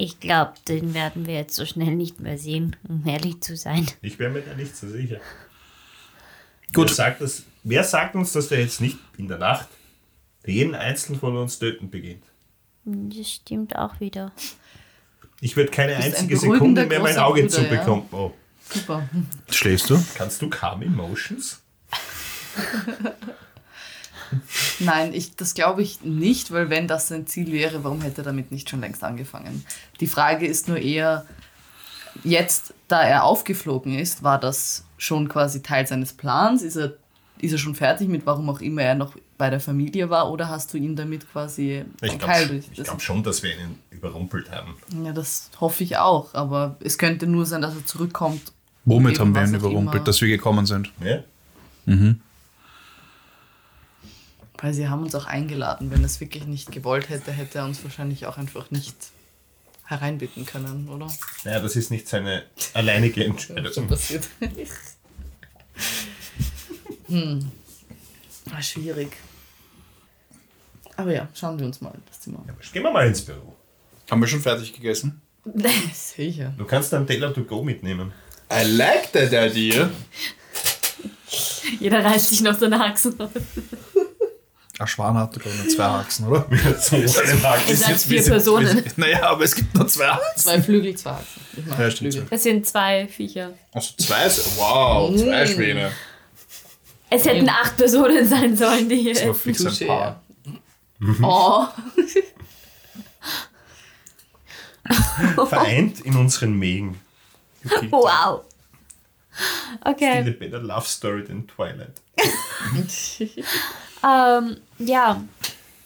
Ich glaube, den werden wir jetzt so schnell nicht mehr sehen, um ehrlich zu sein. Ich wäre mir da nicht so sicher. Gut. Wer sagt, das, wer sagt uns, dass der jetzt nicht in der Nacht jeden einzelnen von uns töten beginnt? Das stimmt auch wieder. Ich würde keine ein einzige beruhigender Sekunde mehr mein Auge Bruder, zubekommen. Oh. Super. schläfst du? Kannst du Calm Emotions? [laughs] [laughs] Nein, ich, das glaube ich nicht, weil wenn das sein Ziel wäre, warum hätte er damit nicht schon längst angefangen? Die Frage ist nur eher, jetzt, da er aufgeflogen ist, war das schon quasi Teil seines Plans? Ist er, ist er schon fertig mit, warum auch immer er noch bei der Familie war? Oder hast du ihn damit quasi Ich ein glaube Keil durch schon, dass wir ihn überrumpelt haben. Ja, das hoffe ich auch. Aber es könnte nur sein, dass er zurückkommt. Womit haben wir ihn überrumpelt, dass wir gekommen sind? Ja? Weil sie haben uns auch eingeladen. Wenn er es wirklich nicht gewollt hätte, hätte er uns wahrscheinlich auch einfach nicht hereinbitten können, oder? Naja, das ist nicht seine alleinige schon [laughs] Entscheidung. passiert. hm. Ah, schwierig. Aber ja, schauen wir uns mal das Zimmer an. Gehen wir mal ins Büro. Haben wir schon fertig gegessen? [laughs] Sicher. Du kannst dann Taylor to go mitnehmen. I like that idea. Jeder reißt sich noch so eine raus. Ein Schwan hat doch nur zwei Achsen, oder? [laughs] Ihr seid Jetzt- vier sind- Personen. sind- Naja, aber es gibt nur zwei Achsen. Zwei Flügel, zwei Achsen. Ich Ja, Flügel. Es sind zwei Viecher. Also zwei, wow, zwei Schwäne. Es hätten acht Personen sein sollen, die hier Das war fix ein. Paar. Oh, [laughs] Vereint in unseren Mägen. Wow. Still Okay. a better love story than Twilight. [laughs] Ähm, ja,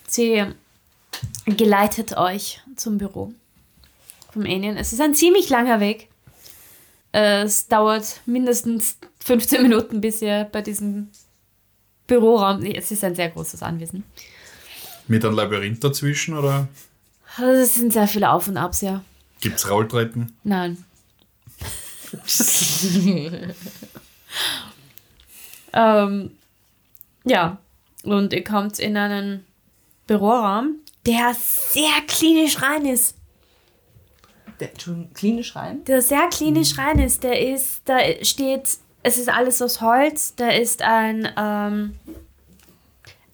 sie geleitet euch zum Büro vom Alien. Es ist ein ziemlich langer Weg. Es dauert mindestens 15 Minuten, bis ihr bei diesem Büroraum. Es ist ein sehr großes Anwesen. Mit einem Labyrinth dazwischen oder Also Es sind sehr viele Auf und Abs, ja. gibt es Rolltreppen? Nein. [laughs] ähm, ja, und ihr kommt in einen Büroraum, der sehr klinisch rein ist. der schon klinisch rein. Der sehr klinisch rein ist. Der ist, da steht, es ist alles aus Holz. Da ist ein, ähm,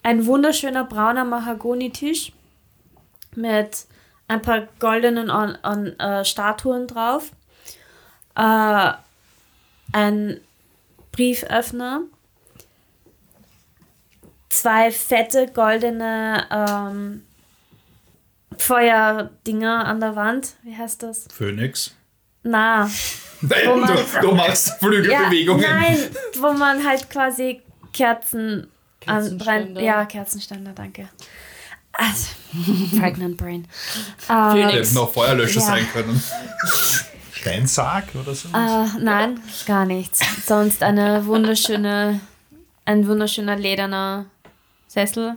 ein wunderschöner brauner Mahagoni-Tisch mit ein paar goldenen an, an, äh, Statuen drauf. Äh, ein Brieföffner. Zwei fette goldene ähm, Feuerdinger an der Wand. Wie heißt das? Phönix. Na, Nein, man- du, du machst Flügelbewegungen. nein, wo man halt quasi Kerzen anbrennt. Ja, Kerzenständer, danke. Also, [laughs] Pregnant Brain. Die Äh, hätten auch Feuerlöscher Ja. sein können. Steinsarg oder so? äh, nein, gar nichts. Sonst eine wunderschöne, ein wunderschöner lederner Sessel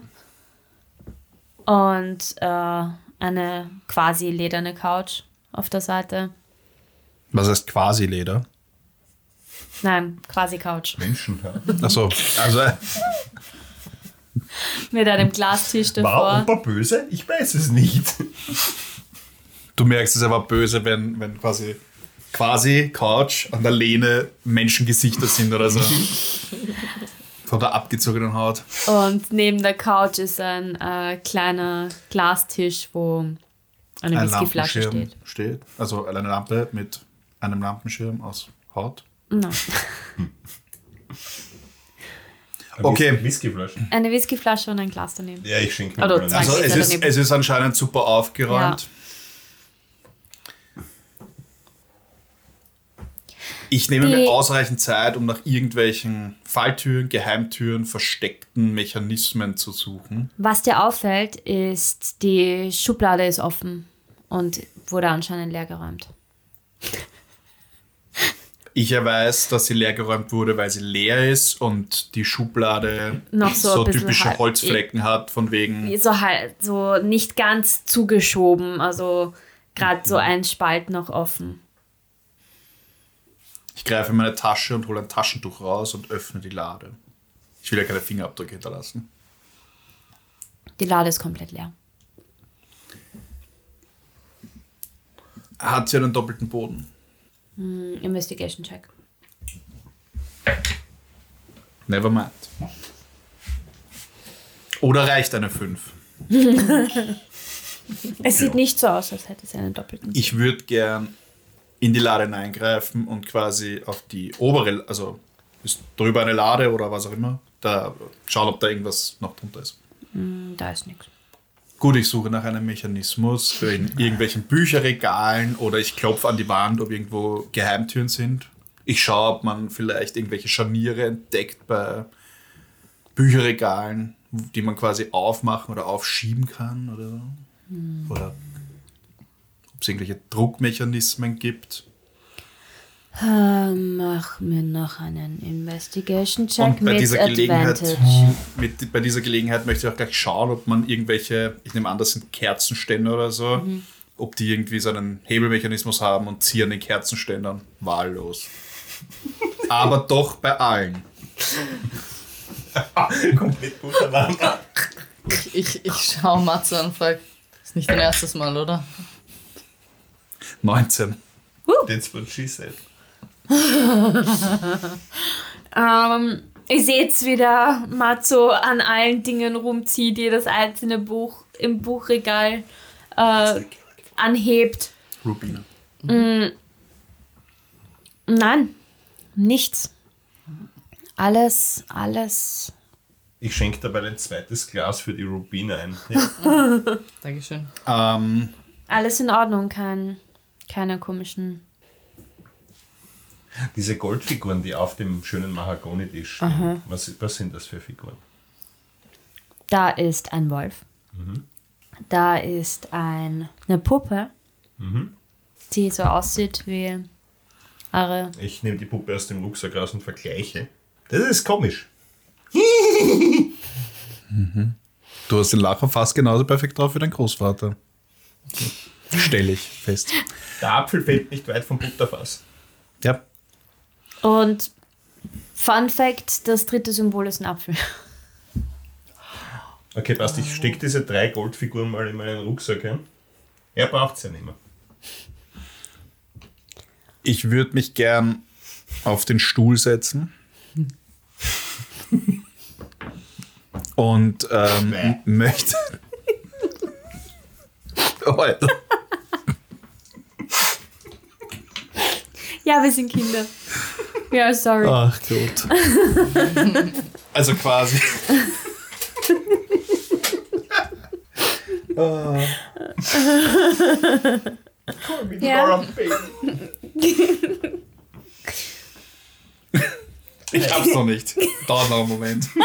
und äh, eine quasi lederne Couch auf der Seite. Was heißt quasi Leder? Nein, quasi Couch. Menschen. Ja. Achso, also äh, Mit einem Glastisch War davor. Opa böse? Ich weiß es nicht. du merkst, es ist aber böse, wenn, wenn quasi quasi Couch an der Lehne Menschengesichter sind oder so. [laughs] Von der abgezogenen Haut. Und neben der Couch ist ein äh, kleiner Glastisch, wo eine Ein Whiskyflasche Lampenschirm steht. steht. Also eine Lampe mit einem Lampenschirm aus Haut. No. [laughs] Okay. Whiskyflaschen. Eine Whiskyflasche und ein Glas daneben. Ja, ich schenke mir Oder mal zwei. einen. Also es ist, es ist anscheinend super aufgeräumt. Ich nehme mir ausreichend Zeit, um nach irgendwelchen Falltüren, Geheimtüren, versteckten Mechanismen zu suchen. Was dir auffällt, ist, die Schublade ist offen und wurde anscheinend leer geräumt. Ich weiß, dass sie leergeräumt wurde, weil sie leer ist und die Schublade Noch so bisschen typische halb- Holzflecken hat, von wegen. So halt, so nicht ganz zugeschoben, also gerade so ein Spalt noch offen. Ich greife in meine Tasche und hole ein Taschentuch raus und öffne die Lade. Ich will ja keine Fingerabdrücke hinterlassen. Die Lade ist komplett leer. Hat sie einen doppelten Boden? Hm, Investigation Check. Never mind. Oder reicht eine 5? [laughs] Es sieht nicht so aus, als hätte sie einen doppelten. Ich würde gern in die Lade hineingreifen und quasi auf die obere, also ist drüber eine Lade oder was auch immer, da schauen, ob da irgendwas noch drunter ist. Hm, Da ist nichts. Gut, ich suche nach einem Mechanismus in irgendwelchen Bücherregalen oder ich klopfe an die Wand, ob irgendwo Geheimtüren sind. Ich schaue, ob man vielleicht irgendwelche Scharniere entdeckt bei Bücherregalen, die man quasi aufmachen oder aufschieben kann oder so. Oder ob es irgendwelche Druckmechanismen gibt. Ähm, mach mir noch einen Investigation Check Und bei mit dieser, Gelegenheit, Advantage. [laughs] mit, bei dieser Gelegenheit möchte ich auch gleich schauen, ob man irgendwelche, ich nehme an, das sind Kerzenständer oder so, Mhm. ob die irgendwie so einen Hebelmechanismus haben und ziehen den Kerzenständern wahllos. [laughs] Aber doch bei allen. [laughs] Komplett Mann. Ich, ich, ich schaue Matze an und frage, ist nicht dein erstes Mal, oder? 19. That's what she said. [laughs] Ähm, ich sehe jetzt wieder Matzo an allen Dingen rumzieht, jedes einzelne Buch im Buchregal äh, anhebt. Rubina. Nein, nichts. Alles, alles. Ich schenke dabei ein zweites Glas für die Rubine ein. [laughs] Ja. [laughs] Dankeschön. Ähm, Alles in Ordnung, kein, keine komischen. Diese Goldfiguren, die auf dem schönen Mahagoni-Tisch stehen, was, was sind das für Figuren? Da ist ein Wolf. Da ist ein, eine Puppe, die so aussieht wie eure. Ich nehme die Puppe aus dem Rucksack raus und vergleiche. Das ist komisch. [laughs] du hast den Lacher fast genauso perfekt drauf wie dein Großvater. [laughs] Stelle ich fest. Der Apfel fällt nicht weit vom Butterfass. Ja. Und Fun Fact: das dritte Symbol ist ein Apfel. Okay, passt. Ich stecke diese drei Goldfiguren mal in meinen Rucksack ein. Er braucht es ja nicht mehr. Ich würde mich gern auf den Stuhl setzen. Und ähm, möchte. [laughs] Oh, Alter. Ja, wir sind Kinder. Ja, sorry. Ach Gott. [laughs] Also quasi. Ja. Ich hab's noch nicht. Dauert noch einen Moment. [laughs]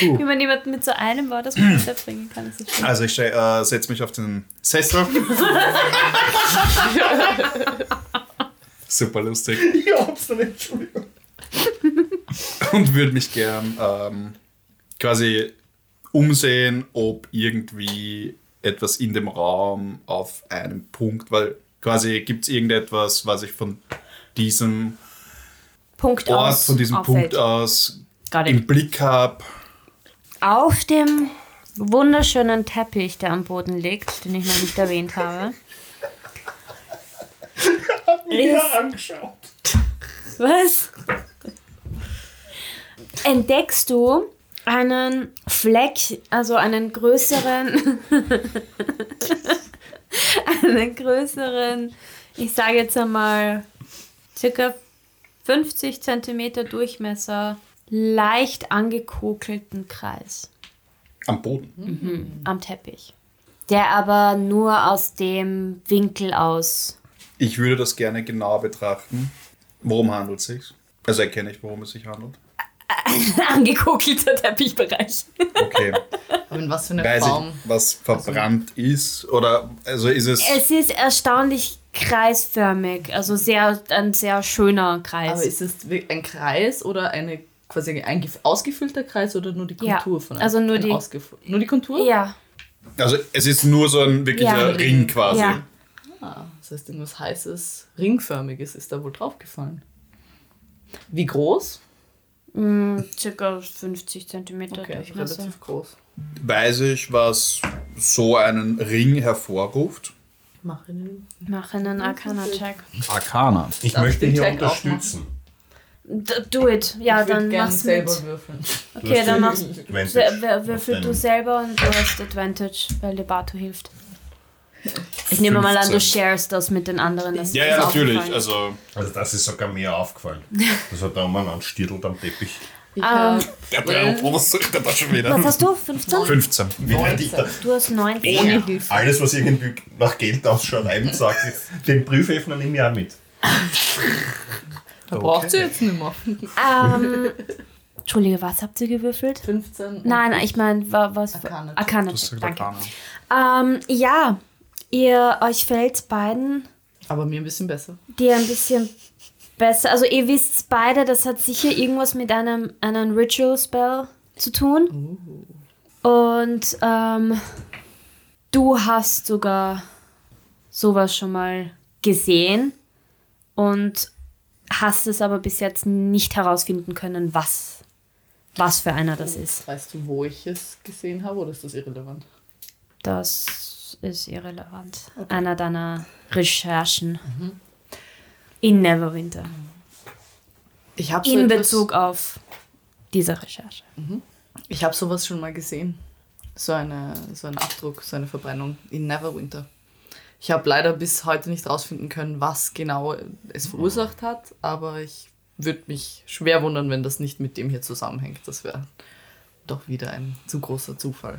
Wie man jemanden mit so einem Wort das Konzept bringen kann, ist schön. Also ich äh, setze mich auf den Sessel. [laughs] Super lustig. Ich hab's noch nicht, Entschuldigung. Und würde mich gern ähm, quasi umsehen, ob irgendwie etwas in dem Raum auf einem Punkt, weil quasi gibt es irgendetwas, was ich von diesem Punkt Ort, aus. von diesem auffällt. Punkt aus im Blick habe. Auf dem wunderschönen Teppich, der am Boden liegt, den ich noch nicht erwähnt habe. Ja, angeschaut. Was? Entdeckst du einen Fleck, also einen größeren, [laughs] einen größeren, ich sage jetzt einmal, circa 50 Zentimeter Durchmesser, leicht angekokelten Kreis Am Boden. am Teppich. Der aber nur aus dem Winkel aus. Ich würde das gerne genauer betrachten. Worum handelt es sich? Also erkenne ich, worum es sich handelt. [laughs] Angekokelter Teppichbereich. Okay. Aber in was für eine Weiß ich, Form? was verbrannt ist? Oder also ist es. Es ist erstaunlich kreisförmig, also sehr, ein sehr schöner Kreis. Aber ist es ein Kreis oder eine quasi ein gef- ausgefüllter Kreis oder nur die Ja, Kontur von einem? also nur ein die- nur die Kontur? ja, Also es ist nur so ein wirklicher Ja. Ring quasi. ja. Ah, das heißt, irgendwas heißes, ringförmiges ist da wohl draufgefallen. Wie groß? Mm, circa 50 Zentimeter Okay, also relativ groß. Weiß ich, was so einen Ring hervorruft? Mach einen. Mach einen Arcana-Check. Arcana. Ich Darf ich möchte hier unterstützen. D do it. Ja, ich dann gern mach's selber mit. würfeln. Okay, dann machst auf würfel du selber und du hast Advantage, weil dir Bato hilft. Ich nehme mal an, du 15. sharest das mit den anderen. Das Ja, ja, natürlich. Also Also das ist sogar mir aufgefallen. [laughs] Das hat da mal anstiertelt am Teppich. Ich Ähm, hab der Bär sucht er da schon wieder. Was hast du? 15? 15. Wie werde ich da Du hast 19. ohne Hilfe. alles, was irgendwie nach Geld ausschaut, einem sagt, den Brieföffner nehme ich auch mit. [laughs] Da braucht sie jetzt nicht mehr. Ähm, [laughs] Entschuldige, was habt ihr gewürfelt? 15. Nein, ich meine, wa- was. Du sagst Danke. Arcana. Ähm, ja, ihr euch fällt beiden Aber mir ein bisschen besser. dir ein bisschen besser. Also ihr wisst beide, das hat sicher irgendwas mit einem, einem Ritual Spell zu tun. Und ähm, du hast sogar sowas schon mal gesehen und hast es aber bis jetzt nicht herausfinden können, was, was für einer das ist. Weißt du, wo ich es gesehen habe oder ist das irrelevant? Das ist irrelevant. Einer deiner Recherchen in Neverwinter. Ich habe so In Bezug auf diese Recherche. Ich habe sowas schon mal gesehen. So, eine, so ein Abdruck, so eine Verbrennung in Neverwinter. Ich habe leider bis heute nicht rausfinden können, was genau es verursacht hat, aber ich würde mich schwer wundern, wenn das nicht mit dem hier zusammenhängt. Das wäre doch wieder ein zu großer Zufall.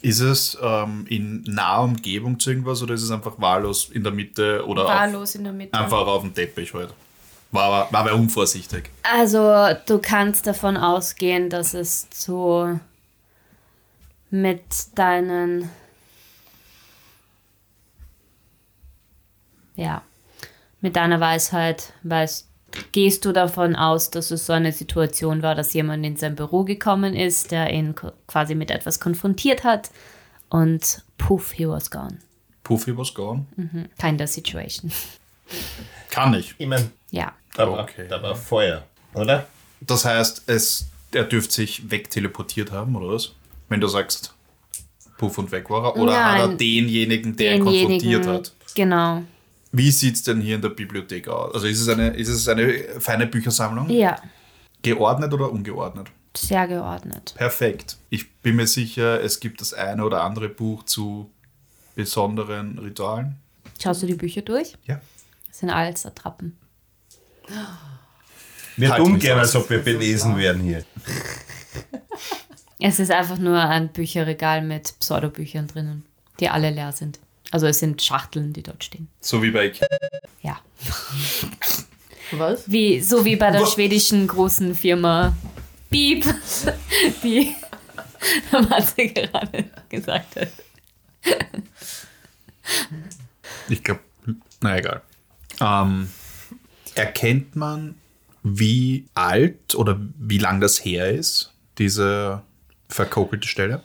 Ist es ähm, in naher Umgebung zu irgendwas oder ist es einfach wahllos in der Mitte oder auf, Wahllos in der Mitte. einfach auf dem Teppich halt? War, war, war unvorsichtig. Also du kannst davon ausgehen, dass es zu mit deinen ja mit deiner Weisheit weißt gehst du davon aus, dass es so eine Situation war, dass jemand in sein Büro gekommen ist, der ihn quasi mit etwas konfrontiert hat und puff, he was gone. Puffy was gone? Kind of situation. [laughs] Kann ich. Ich meine, Ja. da, war- Okay. da war Feuer, oder? Das heißt, es, er dürfte sich wegteleportiert haben, oder was? Wenn du sagst, Puff und weg war er? Oder hat er Nein. denjenigen, der ihn konfrontiert hat? Genau. Wie sieht es denn hier in der Bibliothek aus? Also ist es eine, ist es eine feine Büchersammlung? Ja, Geordnet oder ungeordnet? sehr geordnet. Perfekt. Ich bin mir sicher, es gibt das eine oder andere Buch zu besonderen Ritualen. Schaust du die Bücher durch? Ja. Das sind alles Attrappen. Wir Halt tun gerne, als ob wir belesen werden hier. Es ist einfach nur ein Bücherregal mit Pseudobüchern drinnen, die alle leer sind. Also es sind Schachteln, die dort stehen. So wie bei Ikea. Ja. Was? Wie, so wie bei der schwedischen großen Firma Beep, die der Matze gerade gesagt hat. Ich glaube, na egal. Ähm, erkennt man, wie alt oder wie lang das her ist, diese verkokelte Stelle?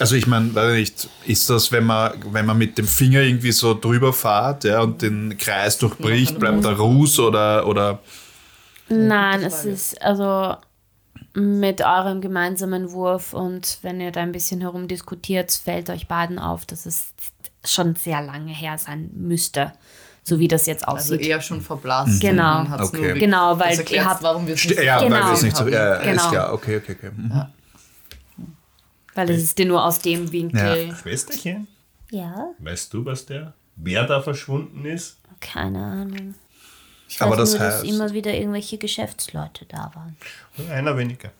Also ich meine, weiß nicht, ist das, wenn man, wenn man mit dem Finger irgendwie so drüber fährt ja, und den Kreis durchbricht, bleibt da Ruß oder, oder Nein, es ist also mit eurem gemeinsamen Wurf und wenn ihr da ein bisschen herumdiskutiert, fällt euch beiden auf, dass es schon sehr lange her sein müsste, so wie das jetzt Also aussieht. eher schon verblasst. Genau. Okay. Genau, weil ihr habt- warum wir es nicht ja, Genau. weil wir es nicht so, ja, ist Genau. klar, okay, okay, okay. Mhm. Weil es ist dir nur aus dem Winkel. Schwesterchen, Ja, weißt du, was der, wer da verschwunden ist? keine Ahnung. Ich Aber weiß das nur, dass heißt- immer wieder irgendwelche Geschäftsleute da waren. Einer weniger.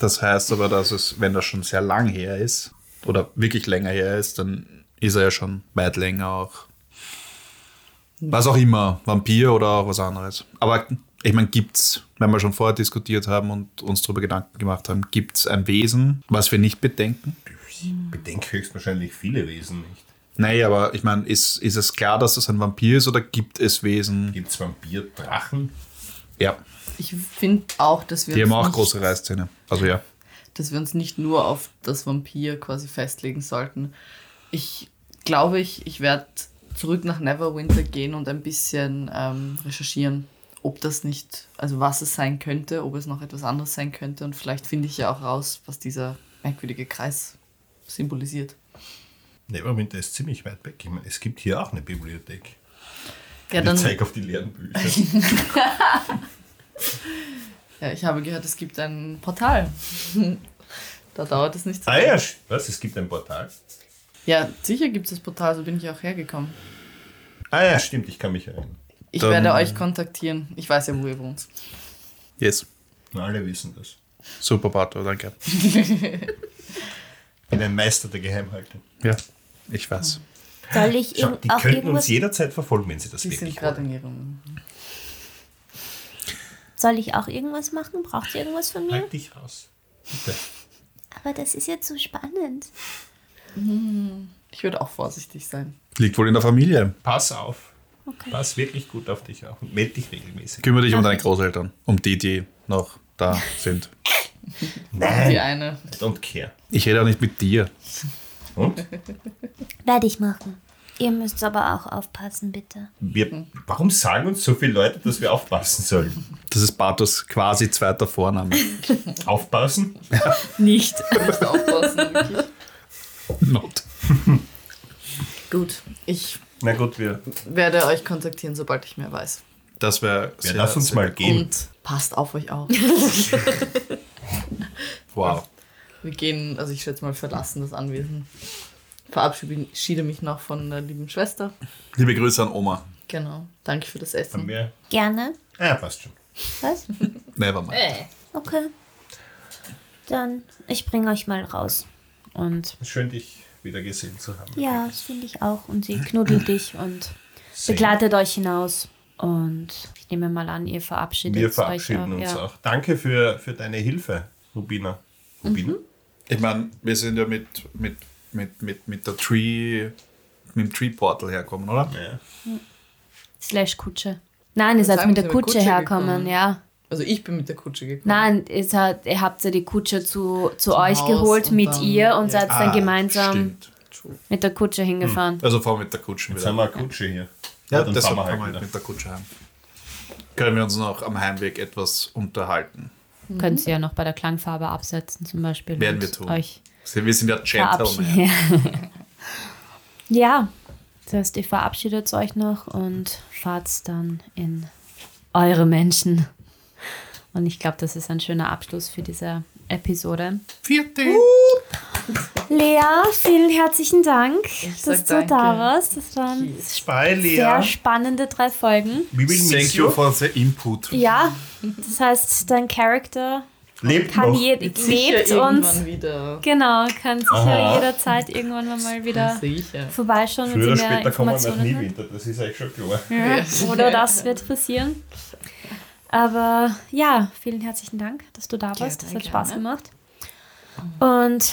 Das heißt aber, dass es, wenn das schon sehr lang her ist, oder wirklich länger her ist, dann ist er ja schon weit länger auch. Was auch immer, Vampir oder auch was anderes. Aber ich meine, gibt's, wenn wir schon vorher diskutiert haben und uns darüber Gedanken gemacht haben, gibt es ein Wesen, was wir nicht bedenken? Ich bedenke höchstwahrscheinlich viele Wesen nicht. Nein, aber ich meine, ist, ist es klar, dass das ein Vampir ist oder gibt es Wesen? Gibt es Vampir-Drachen? Ja, Ich finde auch, dass wir, die haben uns auch nicht, große Reißzähne. Also ja. dass wir uns nicht nur auf das Vampir quasi festlegen sollten. Ich glaube, ich, ich werde zurück nach Neverwinter gehen und ein bisschen ähm, recherchieren, ob das nicht, also was es sein könnte, ob es noch etwas anderes sein könnte und vielleicht finde ich ja auch raus, was dieser merkwürdige Kreis symbolisiert. Neverwinter ist ziemlich weit weg. Ich meine, es gibt hier auch eine Bibliothek. Ja, ich dann, zeige auf die leeren Bücher. [laughs] ja, ich habe gehört, es gibt ein Portal. [laughs] da dauert es nicht so ah lange. ja, sch- was? Es gibt ein Portal? Ja, sicher gibt es das Portal, so bin ich auch hergekommen. Ah ja, stimmt, ich kann mich erinnern. Ich Dann- werde euch kontaktieren. Ich weiß ja, wo ihr wohnt. Yes. Alle wissen das. Super, Pato, danke. Ich bin ein Meister der Geheimhaltung. Ja, ich weiß. Soll ich Schau, die auch könnten irgendwas, uns jederzeit verfolgen, wenn sie das Sie sind wirklich gerade wollen. in ihrem. soll ich auch irgendwas machen? Braucht ihr irgendwas von mir? Halt dich raus. Bitte. Aber das ist jetzt so spannend. Ich würde auch vorsichtig sein. Liegt wohl in der Familie. Pass auf. Okay. Pass wirklich gut auf dich auf und melde dich regelmäßig. Kümmere dich um deine Großeltern. Um die, die noch da sind. [laughs] Die Nein, eine. don't care. Ich rede auch nicht mit dir. Und? Werde ich machen. Ihr müsst aber auch aufpassen, bitte. Wir, warum sagen uns so viele Leute, dass wir aufpassen sollen? Das ist Bartos quasi zweiter Vorname. [laughs] Aufpassen? [laughs] Nicht. Nicht aufpassen, wirklich. Not. Gut, ich Na gut, wir, werde euch kontaktieren, sobald ich mehr weiß. Das wäre. wir lass uns mal gehen. Und passt auf euch auf. [laughs] Wow. Wir gehen, also ich schätze mal, verlassen das Anwesen. Verabschiede mich noch von der lieben Schwester. Liebe Grüße an Oma. Genau. Danke für das Haben Essen. wir, Gerne. ah, passt schon. Was? Never mind. Okay. Dann, ich bringe euch mal raus. Und Schön, dich wieder gesehen zu haben. ja, das finde ich auch. Und sie knuddelt dich und Same. begleitet euch hinaus. Und ich nehme mal an, ihr verabschiedet Wir euch verabschieden auch. uns ja. auch. Danke für, für deine Hilfe, Rubina. Rubina? Ich meine, wir sind ja mit, mit, mit, mit, mit der Tree, mit dem Tree Portal herkommen, oder? Ja. Slash Kutsche. Nein, ihr seid mit wir der Kutsche Kutsche herkommen, gekommen. ja. Also ich bin mit der Kutsche gekommen. Nein, ihr, seid, ihr habt ja die Kutsche zu, zu Zum euch Haus geholt und mit dann- ihr und ja. seid dann Ah, gemeinsam Stimmt. mit der Kutsche hingefahren. Also fahren wir mit der Kutsche Jetzt wieder. haben wir eine Kutsche hier. Ja, dann deshalb fahren wir halt halt wieder. mit der Kutsche heim. Können wir uns noch am Heimweg etwas unterhalten? Könnt ihr ja noch bei der Klangfarbe absetzen zum Beispiel. Werden und wir tun. Euch Wir sind ja Gentlemen. verabschieden. [laughs] ja, das heißt, ihr verabschiedet euch noch und fahrt dann in eure Menschen. Und ich glaube, das ist ein schöner Abschluss für diese Episode. Vierte. Lea, vielen herzlichen Dank, sag dass du da danke. warst. Das waren Bye, sehr spannende drei Folgen. We will Thank you for the input. Ja, das heißt, dein Charakter Lebt kann noch. je, lebt irgendwann und wieder. genau, kann sicher Aha. jederzeit irgendwann mal wieder Sicher. vorbeischauen, Früher oder später kommen wir hat. Niewinter, das ist eigentlich schon klar. Ja, Ja. oder das wird passieren. [laughs] Aber ja, vielen herzlichen Dank, dass du da warst. Das hat Gerne, Spaß gerne. gemacht. Und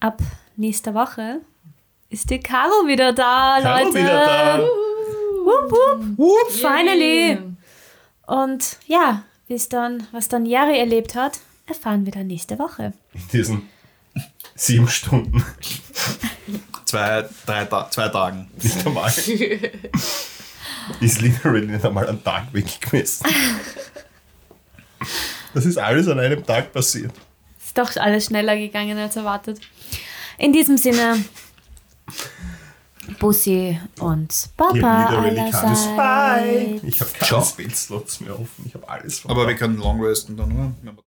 ab nächster Woche ist die Caro wieder da, Hallo Leute. wieder da. Wupp, wupp. Whoop. Finally. Und ja, bis dann, was dann Jari erlebt hat, erfahren wir dann nächste Woche. In diesen sieben Stunden. [laughs] Zwei, drei, Ta zwei Tagen. Nicht einmal. [laughs] ist literally nicht einmal ein Tag weg gewesen. Das ist alles an einem Tag passiert. Ist doch alles schneller gegangen als erwartet. In diesem Sinne, Bussi und Papa allerseits. Bye. Ich habe keine. Spellslots mehr offen. Ich habe alles Aber wir können long resten dann, oder?